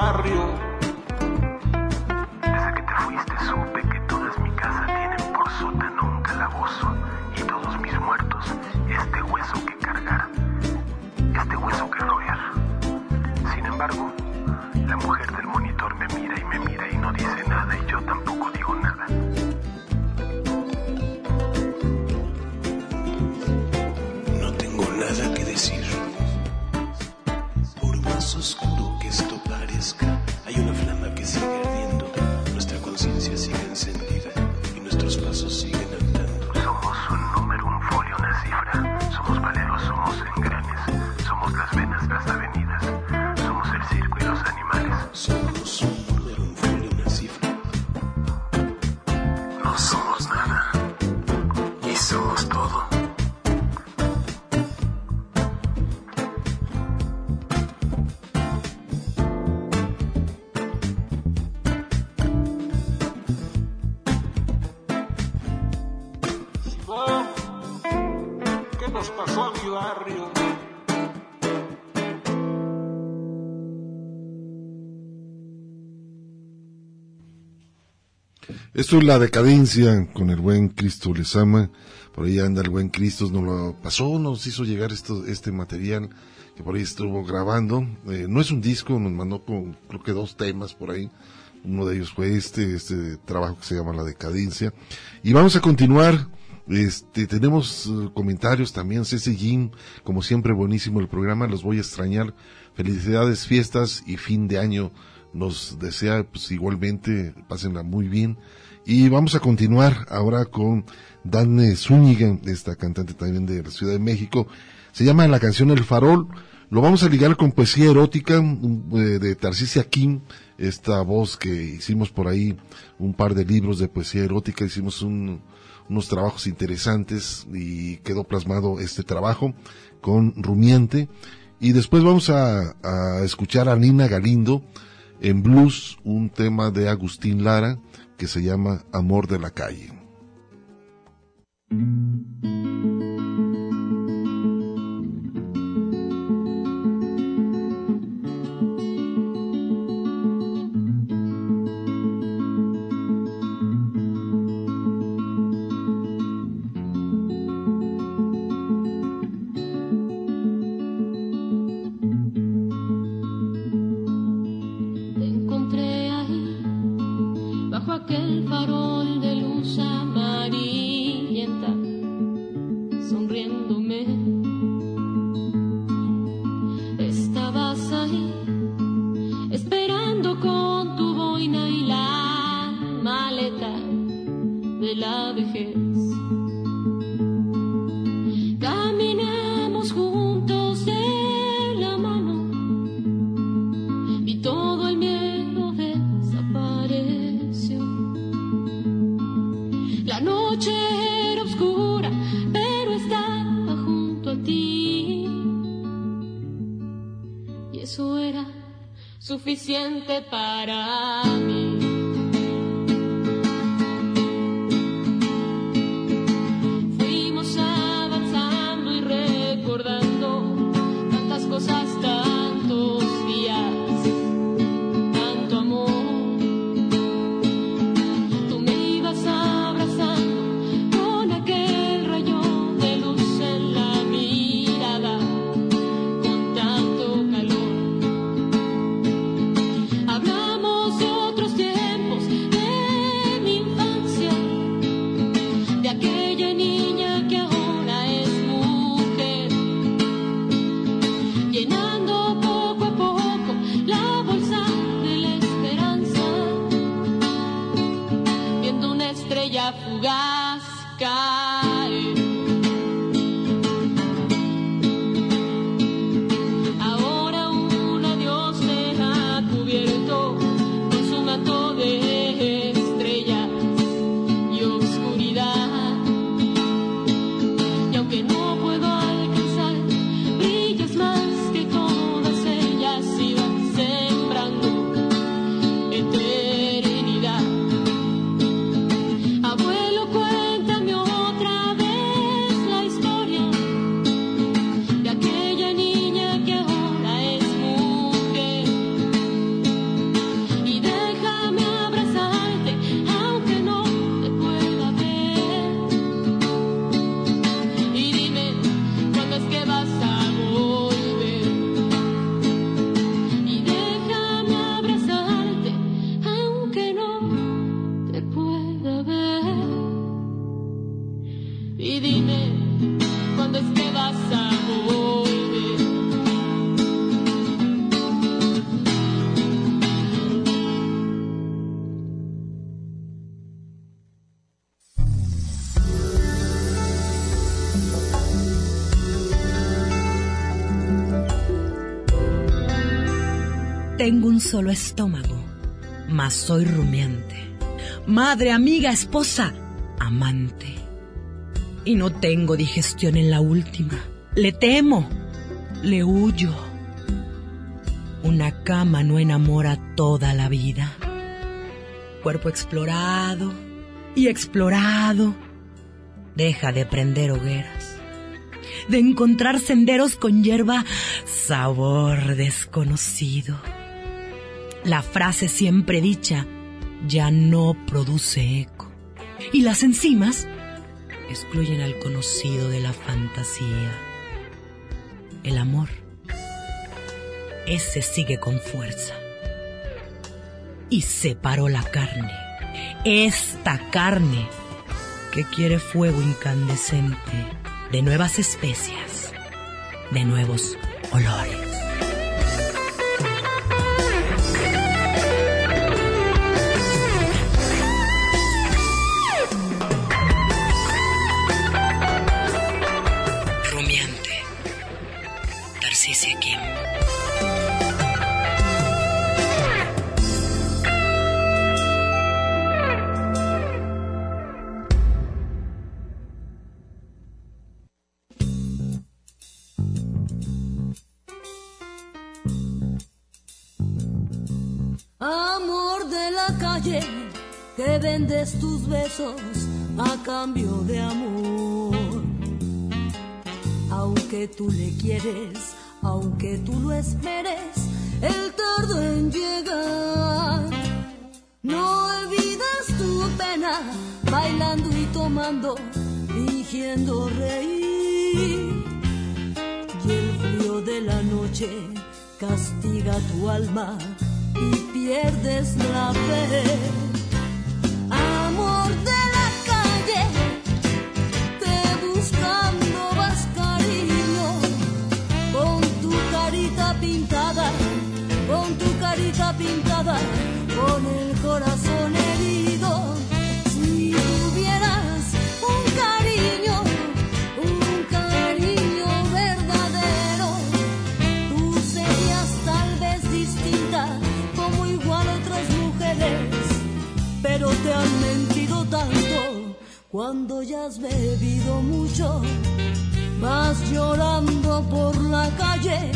Barrio? Esto es la decadencia con el buen Cristo les ama. Por ahí anda el buen Cristo, nos lo pasó, nos hizo llegar esto, este material que por ahí estuvo grabando. Eh, no es un disco, nos mandó con, creo que dos temas por ahí. Uno de ellos fue este, este trabajo que se llama La Decadencia. Y vamos a continuar. Este, tenemos eh, comentarios también. Ceci Jim, como siempre, buenísimo el programa. Los voy a extrañar. Felicidades, fiestas y fin de año. Nos desea, pues igualmente, pásenla muy bien. Y vamos a continuar ahora con Dane Zúñiga, esta cantante también de la Ciudad de México. Se llama la canción El Farol. Lo vamos a ligar con poesía erótica eh, de Tarcisia Kim, esta voz que hicimos por ahí un par de libros de poesía erótica, hicimos un- unos trabajos interesantes y quedó plasmado este trabajo con Rumiante. Y después vamos a escuchar a Nina Galindo en blues, un tema de Agustín Lara que se llama Amor de la Calle. Solo estómago, mas soy rumiante. Madre, amiga, esposa, amante. Y no tengo digestión en la última. Le temo, le huyo. Una cama no enamora toda la vida. Cuerpo explorado y explorado. Deja de prender hogueras. De encontrar senderos con hierba, sabor desconocido. La frase siempre dicha ya no produce eco. Y las enzimas excluyen al conocido de la fantasía. El amor, ese sigue con fuerza. Y separó la carne, esta carne que quiere fuego incandescente de nuevas especias, de nuevos olores. Tus besos a cambio de amor. Aunque tú le quieres, aunque tú lo esperes, él tardó en llegar. No olvidas tu pena, bailando y tomando, fingiendo reír. Y el frío de la noche castiga tu alma y pierdes la fe. Buscando vas cariño, con tu carita pintada, con tu carita pintada, con el corazón herido. Si tuvieras un cariño, un cariño verdadero, tú serías tal vez distinta como igual otras mujeres, pero te han mentido tanto cuando ya has bebido mucho, vas llorando por la calle.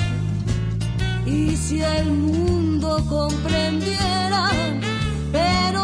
Y si el mundo comprendiera, pero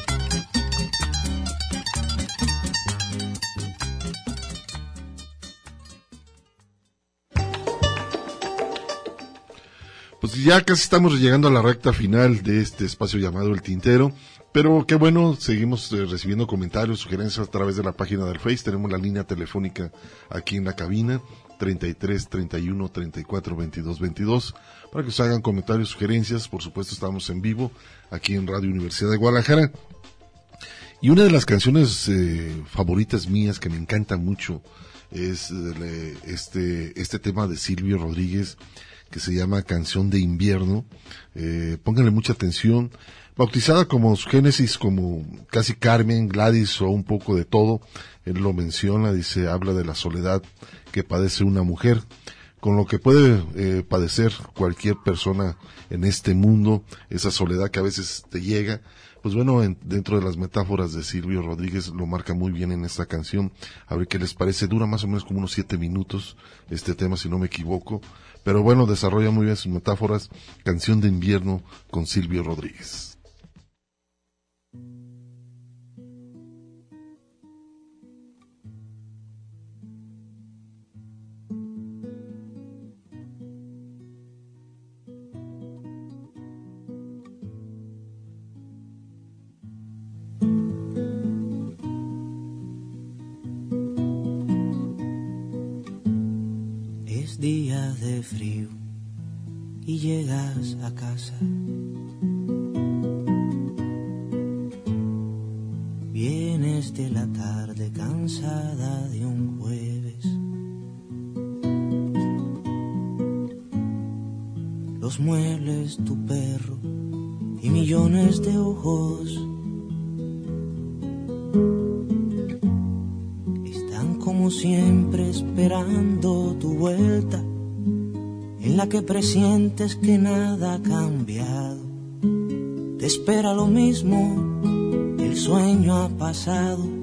Ya casi estamos llegando a la recta final de este espacio llamado El Tintero. Pero qué bueno, seguimos eh, recibiendo comentarios, sugerencias a través de la página del Face. Tenemos la línea telefónica aquí en la cabina, 33 31 34 22 22, para que os hagan comentarios, sugerencias. Por supuesto, estamos en vivo aquí en Radio Universidad de Guadalajara. Y una de las canciones eh, favoritas mías que me encanta mucho es eh, este, este tema de Silvio Rodríguez que se llama Canción de Invierno. Eh, pónganle mucha atención. Bautizada como génesis, como casi Carmen, Gladys o un poco de todo, él lo menciona, dice, habla de la soledad que padece una mujer, con lo que puede eh, padecer cualquier persona en este mundo, esa soledad que a veces te llega. Pues bueno, en- dentro de las metáforas de Silvio Rodríguez lo marca muy bien en esta canción. A ver qué les parece. Dura más o menos como unos siete minutos este tema, si no me equivoco. Pero bueno, desarrolla muy bien sus metáforas. Canción de invierno con Silvio Rodríguez. Y llegas a casa. Vienes de la tarde cansada de un jueves. Los muebles, tu perro que presientes que nada ha cambiado. Te espera lo mismo, el sueño ha pasado.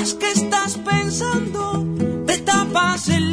Más que estás pensando, te tapas el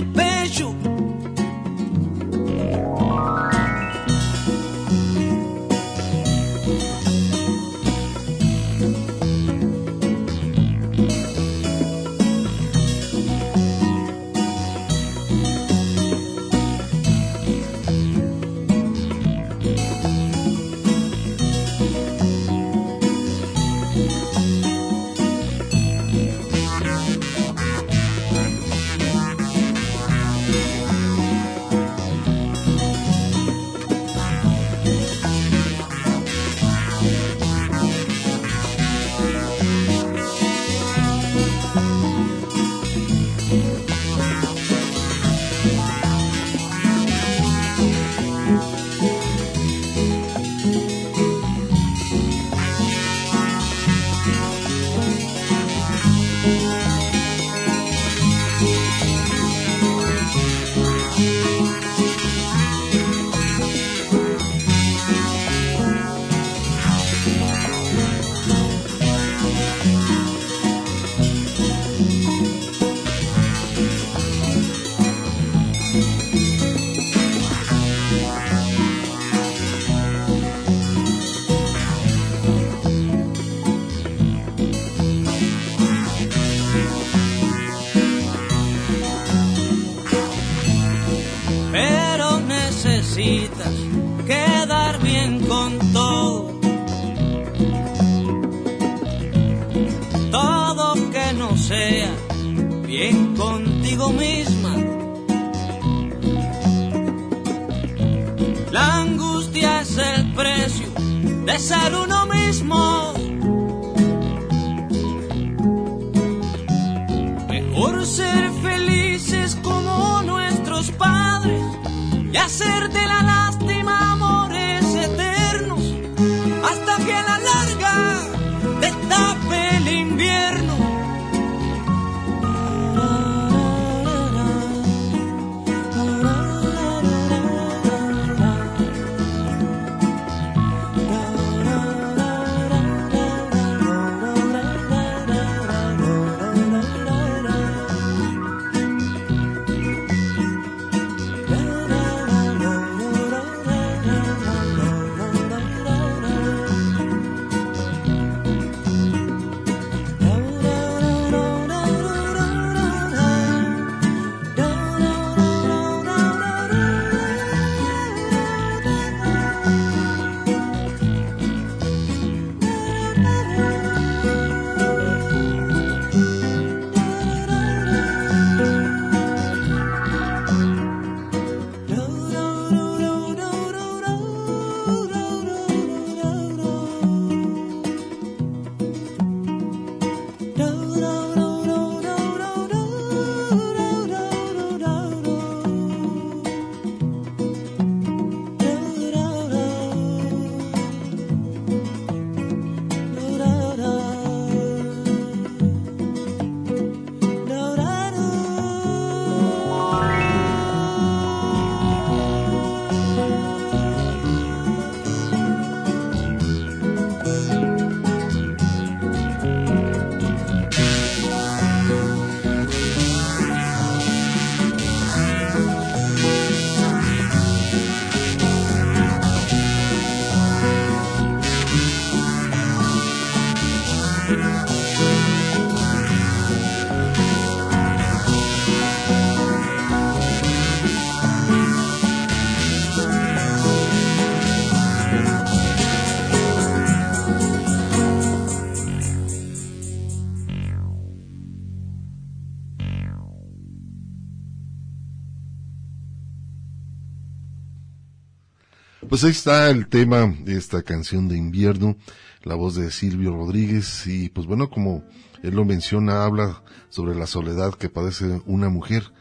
Pues ahí está el tema de esta canción de invierno, la voz de Silvio Rodríguez y pues bueno, como él lo menciona, habla sobre la soledad que padece una mujer,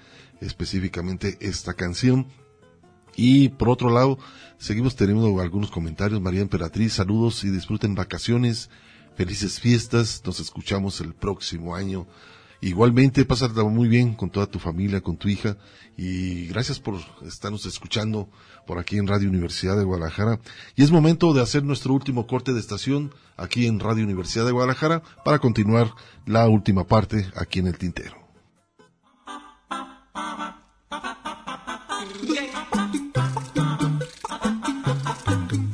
específicamente esta canción. Y por otro lado, seguimos teniendo algunos comentarios. María Emperatriz, saludos y disfruten vacaciones, felices fiestas. Nos escuchamos el próximo año. Igualmente, pásate muy bien con toda tu familia, con tu hija. Y gracias por estarnos escuchando por aquí en Radio Universidad de Guadalajara. Y es momento de hacer nuestro último corte de estación aquí en Radio Universidad de Guadalajara para continuar la última parte aquí en el Tintero.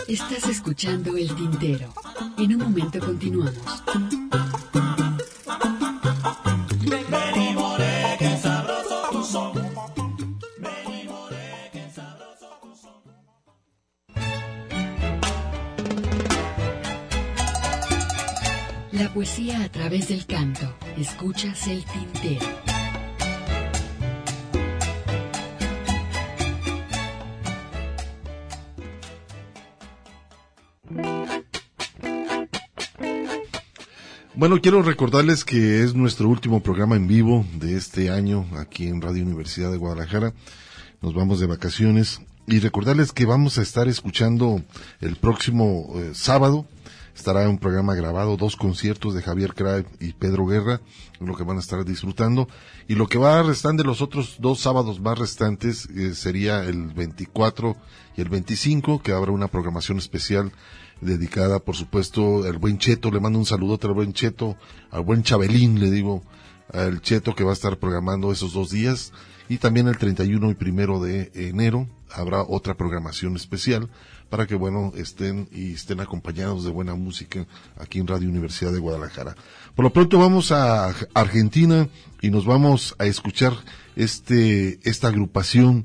Estás escuchando El Tintero. En un momento continuamos. La poesía a través del canto. Escuchas El Tintero. Bueno, quiero recordarles que es nuestro último programa en vivo de este año aquí en Radio Universidad de Guadalajara. Nos vamos de vacaciones y recordarles que vamos a estar escuchando el próximo eh, sábado. Estará un programa grabado, dos conciertos de Javier Craig y Pedro Guerra, lo que van a estar disfrutando. Y lo que va a restar de los otros dos sábados más restantes eh, sería el 24 y el 25, que habrá una programación especial dedicada, por supuesto, al buen Cheto, le mando un saludo al buen Cheto, al buen Chabelín, le digo, al Cheto que va a estar programando esos dos días, y también el 31 y primero de enero habrá otra programación especial para que, bueno, estén y estén acompañados de buena música aquí en Radio Universidad de Guadalajara. Por lo pronto vamos a Argentina y nos vamos a escuchar este, esta agrupación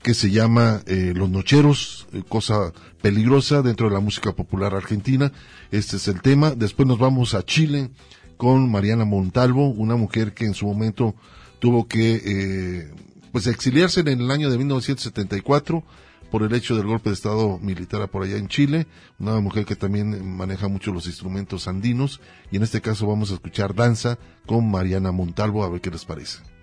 que se llama eh, Los Nocheros, eh, cosa peligrosa dentro de la música popular argentina. Este es el tema. Después nos vamos a Chile con Mariana Montalvo, una mujer que en su momento tuvo que eh, pues exiliarse en el año de 1974 por el hecho del golpe de estado militar por allá en Chile, una mujer que también maneja mucho los instrumentos andinos y en este caso vamos a escuchar danza con Mariana Montalvo a ver qué les parece.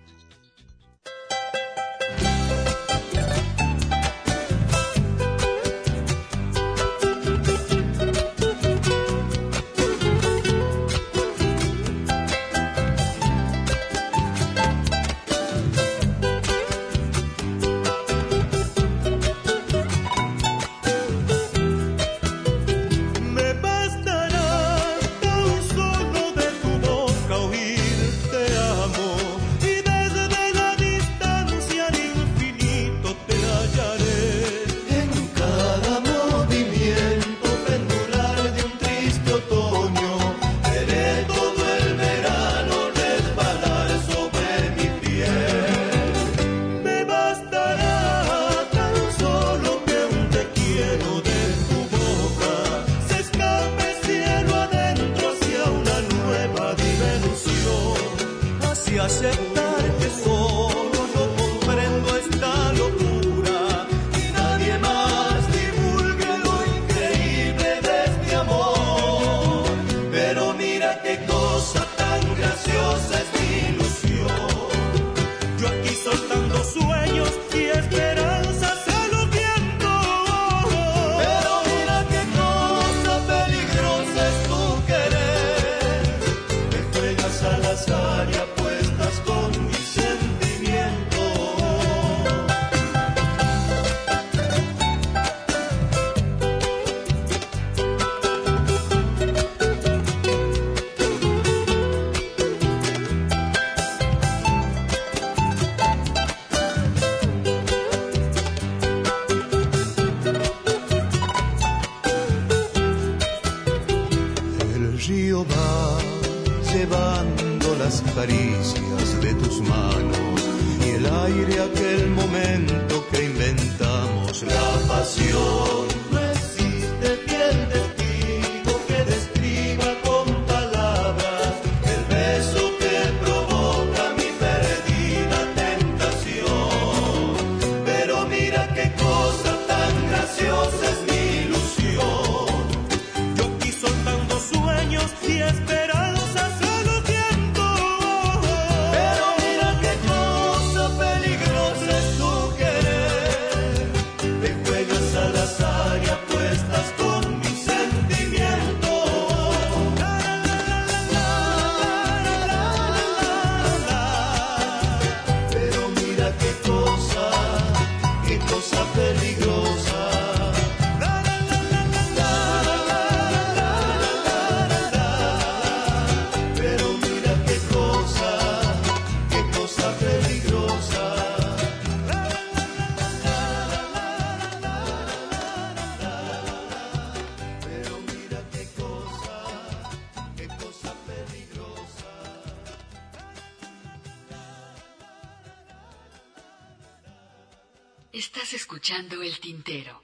Tintero.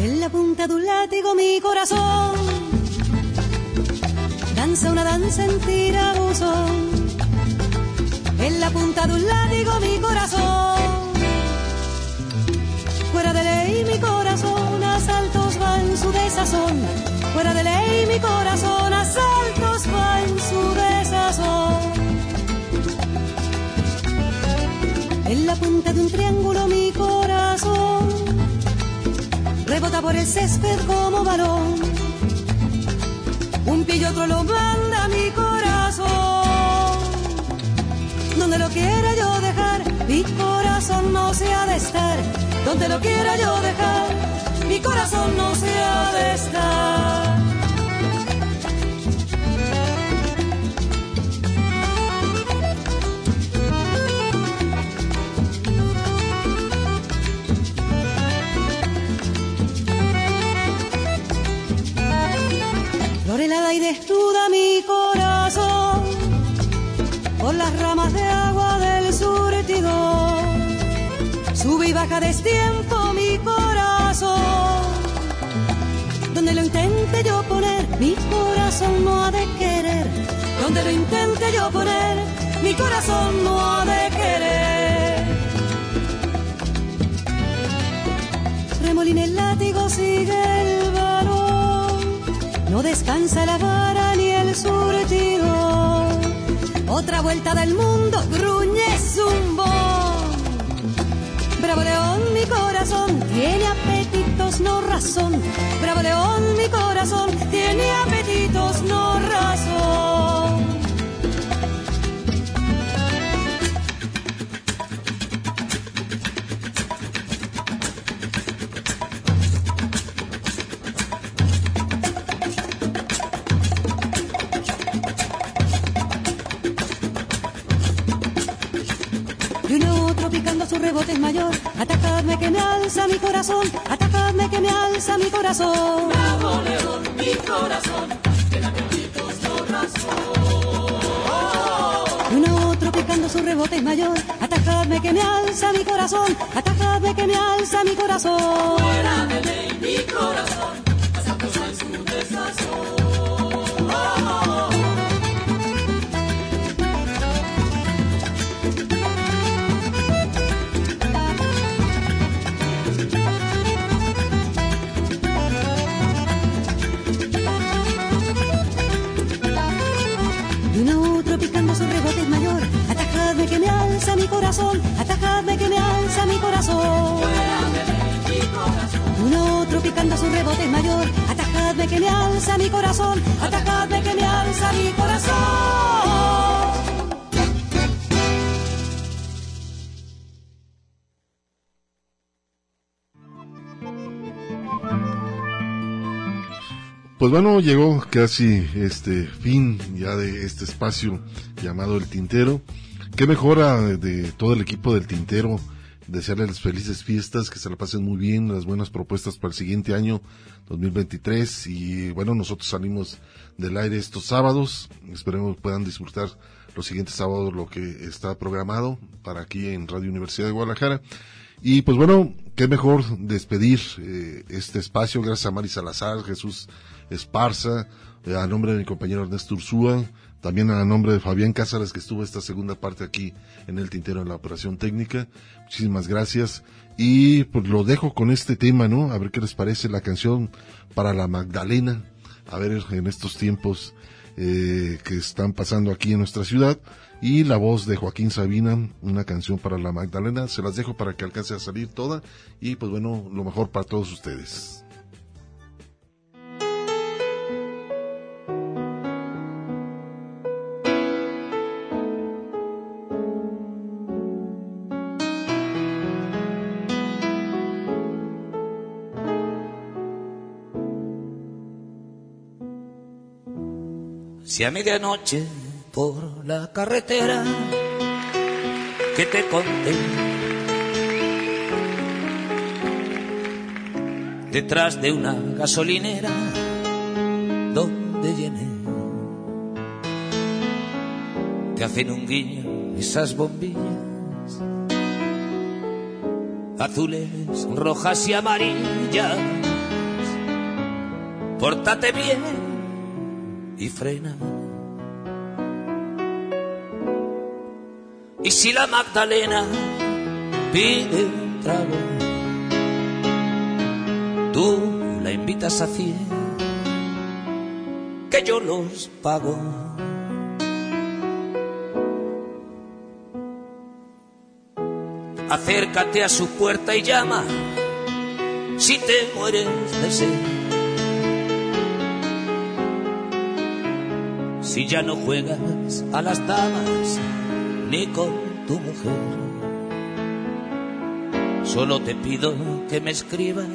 En la punta de un látigo mi corazón danza una danza en tirabuzón. En la punta de un látigo mi corazón. Mi corazón a saltos va en su desazón. En la punta de un triángulo mi corazón rebota por el césped como balón. Un pie y otro lo manda mi corazón. Donde lo quiera yo dejar, mi corazón no se ha de estar. Donde lo quiera yo dejar, mi corazón no se ha de estar. Flor helada y desnuda mi corazón por las ramas de agua del surtidor. Sube y baja destiempo mi corazón. Donde lo intente yo poner, mi corazón no ha de querer. Donde lo intente yo poner, mi corazón no ha de querer. Remolina el látigo, sigue. Descansa la vara ni el surtidor. Otra vuelta del mundo, gruñe zumbón. Bravo león, mi corazón, tiene apetitos, no razón. Bravo león, mi corazón, tiene apetitos, alza mi corazón. Atacadme que me alza mi corazón, corazón. Atacadme que me alza corazón. Pues bueno, llegó casi este fin ya de este espacio llamado El Tintero. Qué mejora de todo el equipo del Tintero. Desearles felices fiestas, que se la pasen muy bien, las buenas propuestas para el siguiente año 2023. Y bueno, nosotros salimos del aire estos sábados. Esperemos puedan disfrutar los siguientes sábados lo que está programado para aquí en Radio Universidad de Guadalajara. Y pues bueno, qué mejor despedir eh, este espacio gracias a Mari Salazar, Jesús Esparza, eh, a nombre de mi compañero Ernesto Ursúa, también a nombre de Fabián Cázares que estuvo esta segunda parte aquí en el tintero en la operación técnica. Muchísimas gracias. Y pues lo dejo con este tema, ¿no? A ver qué les parece la canción para la Magdalena. A ver en estos tiempos eh, que están pasando aquí en nuestra ciudad. Y la voz de Joaquín Sabina, una canción para la Magdalena. Se las dejo para que alcance a salir toda. Y pues bueno, lo mejor para todos ustedes. Si a medianoche por la carretera que te conté, detrás de una gasolinera donde llené, te hacen un guiño esas bombillas azules, rojas y amarillas. Pórtate bien y frena. Y si la Magdalena pide un trago, tú la invitas a cien, que yo los pago. Acércate a su puerta y llama si te mueres de sed. Si ya no juegas a las damas ni con tu mujer, solo te pido que me escribas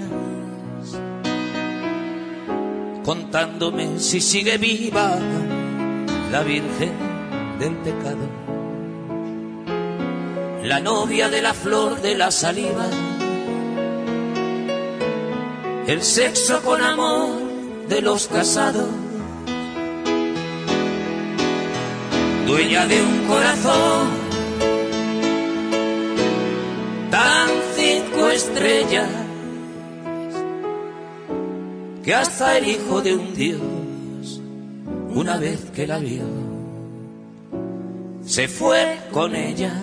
contándome si sigue viva la Virgen del pecado, la novia de la flor de la saliva, el sexo con amor de los casados, dueña de un corazón tan cinco estrellas que hasta el hijo de un dios, una vez que la vio, se fue con ella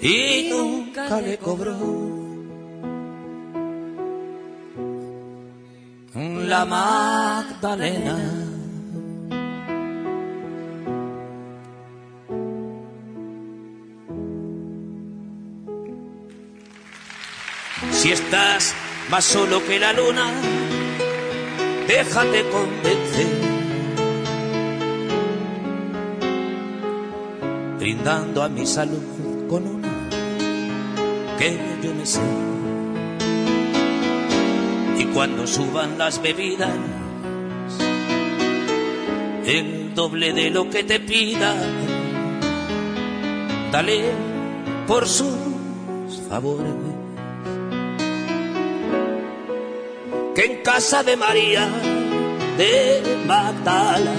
y nunca le cobró la Magdalena. Si estás más solo que la luna, déjate convencer. Brindando a mi salud con una que yo me sé. Y cuando suban las bebidas, el doble de lo que te pida, dale por sus favores. Que en casa de María de Magdala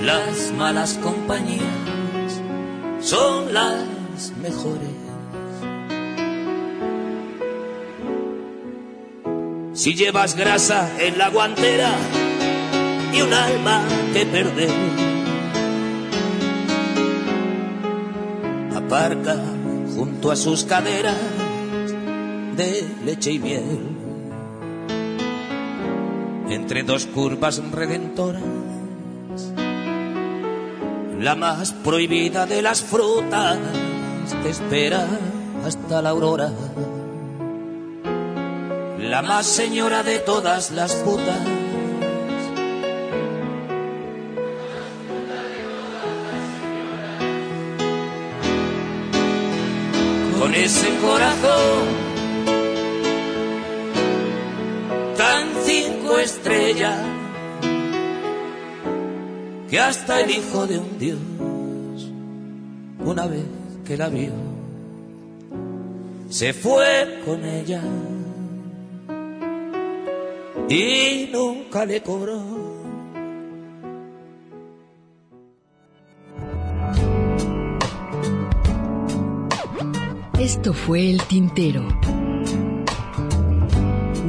las malas compañías son las mejores. Si llevas grasa en la guantera y un alma que perder, aparca junto a sus caderas de leche y miel. Entre dos curvas redentoras, la más prohibida de las frutas te espera hasta la aurora. La más señora de todas las putas. Con ese corazón cinco estrellas que hasta el hijo de un dios, una vez que la vio, se fue con ella y nunca le cobró. Esto fue El Tintero.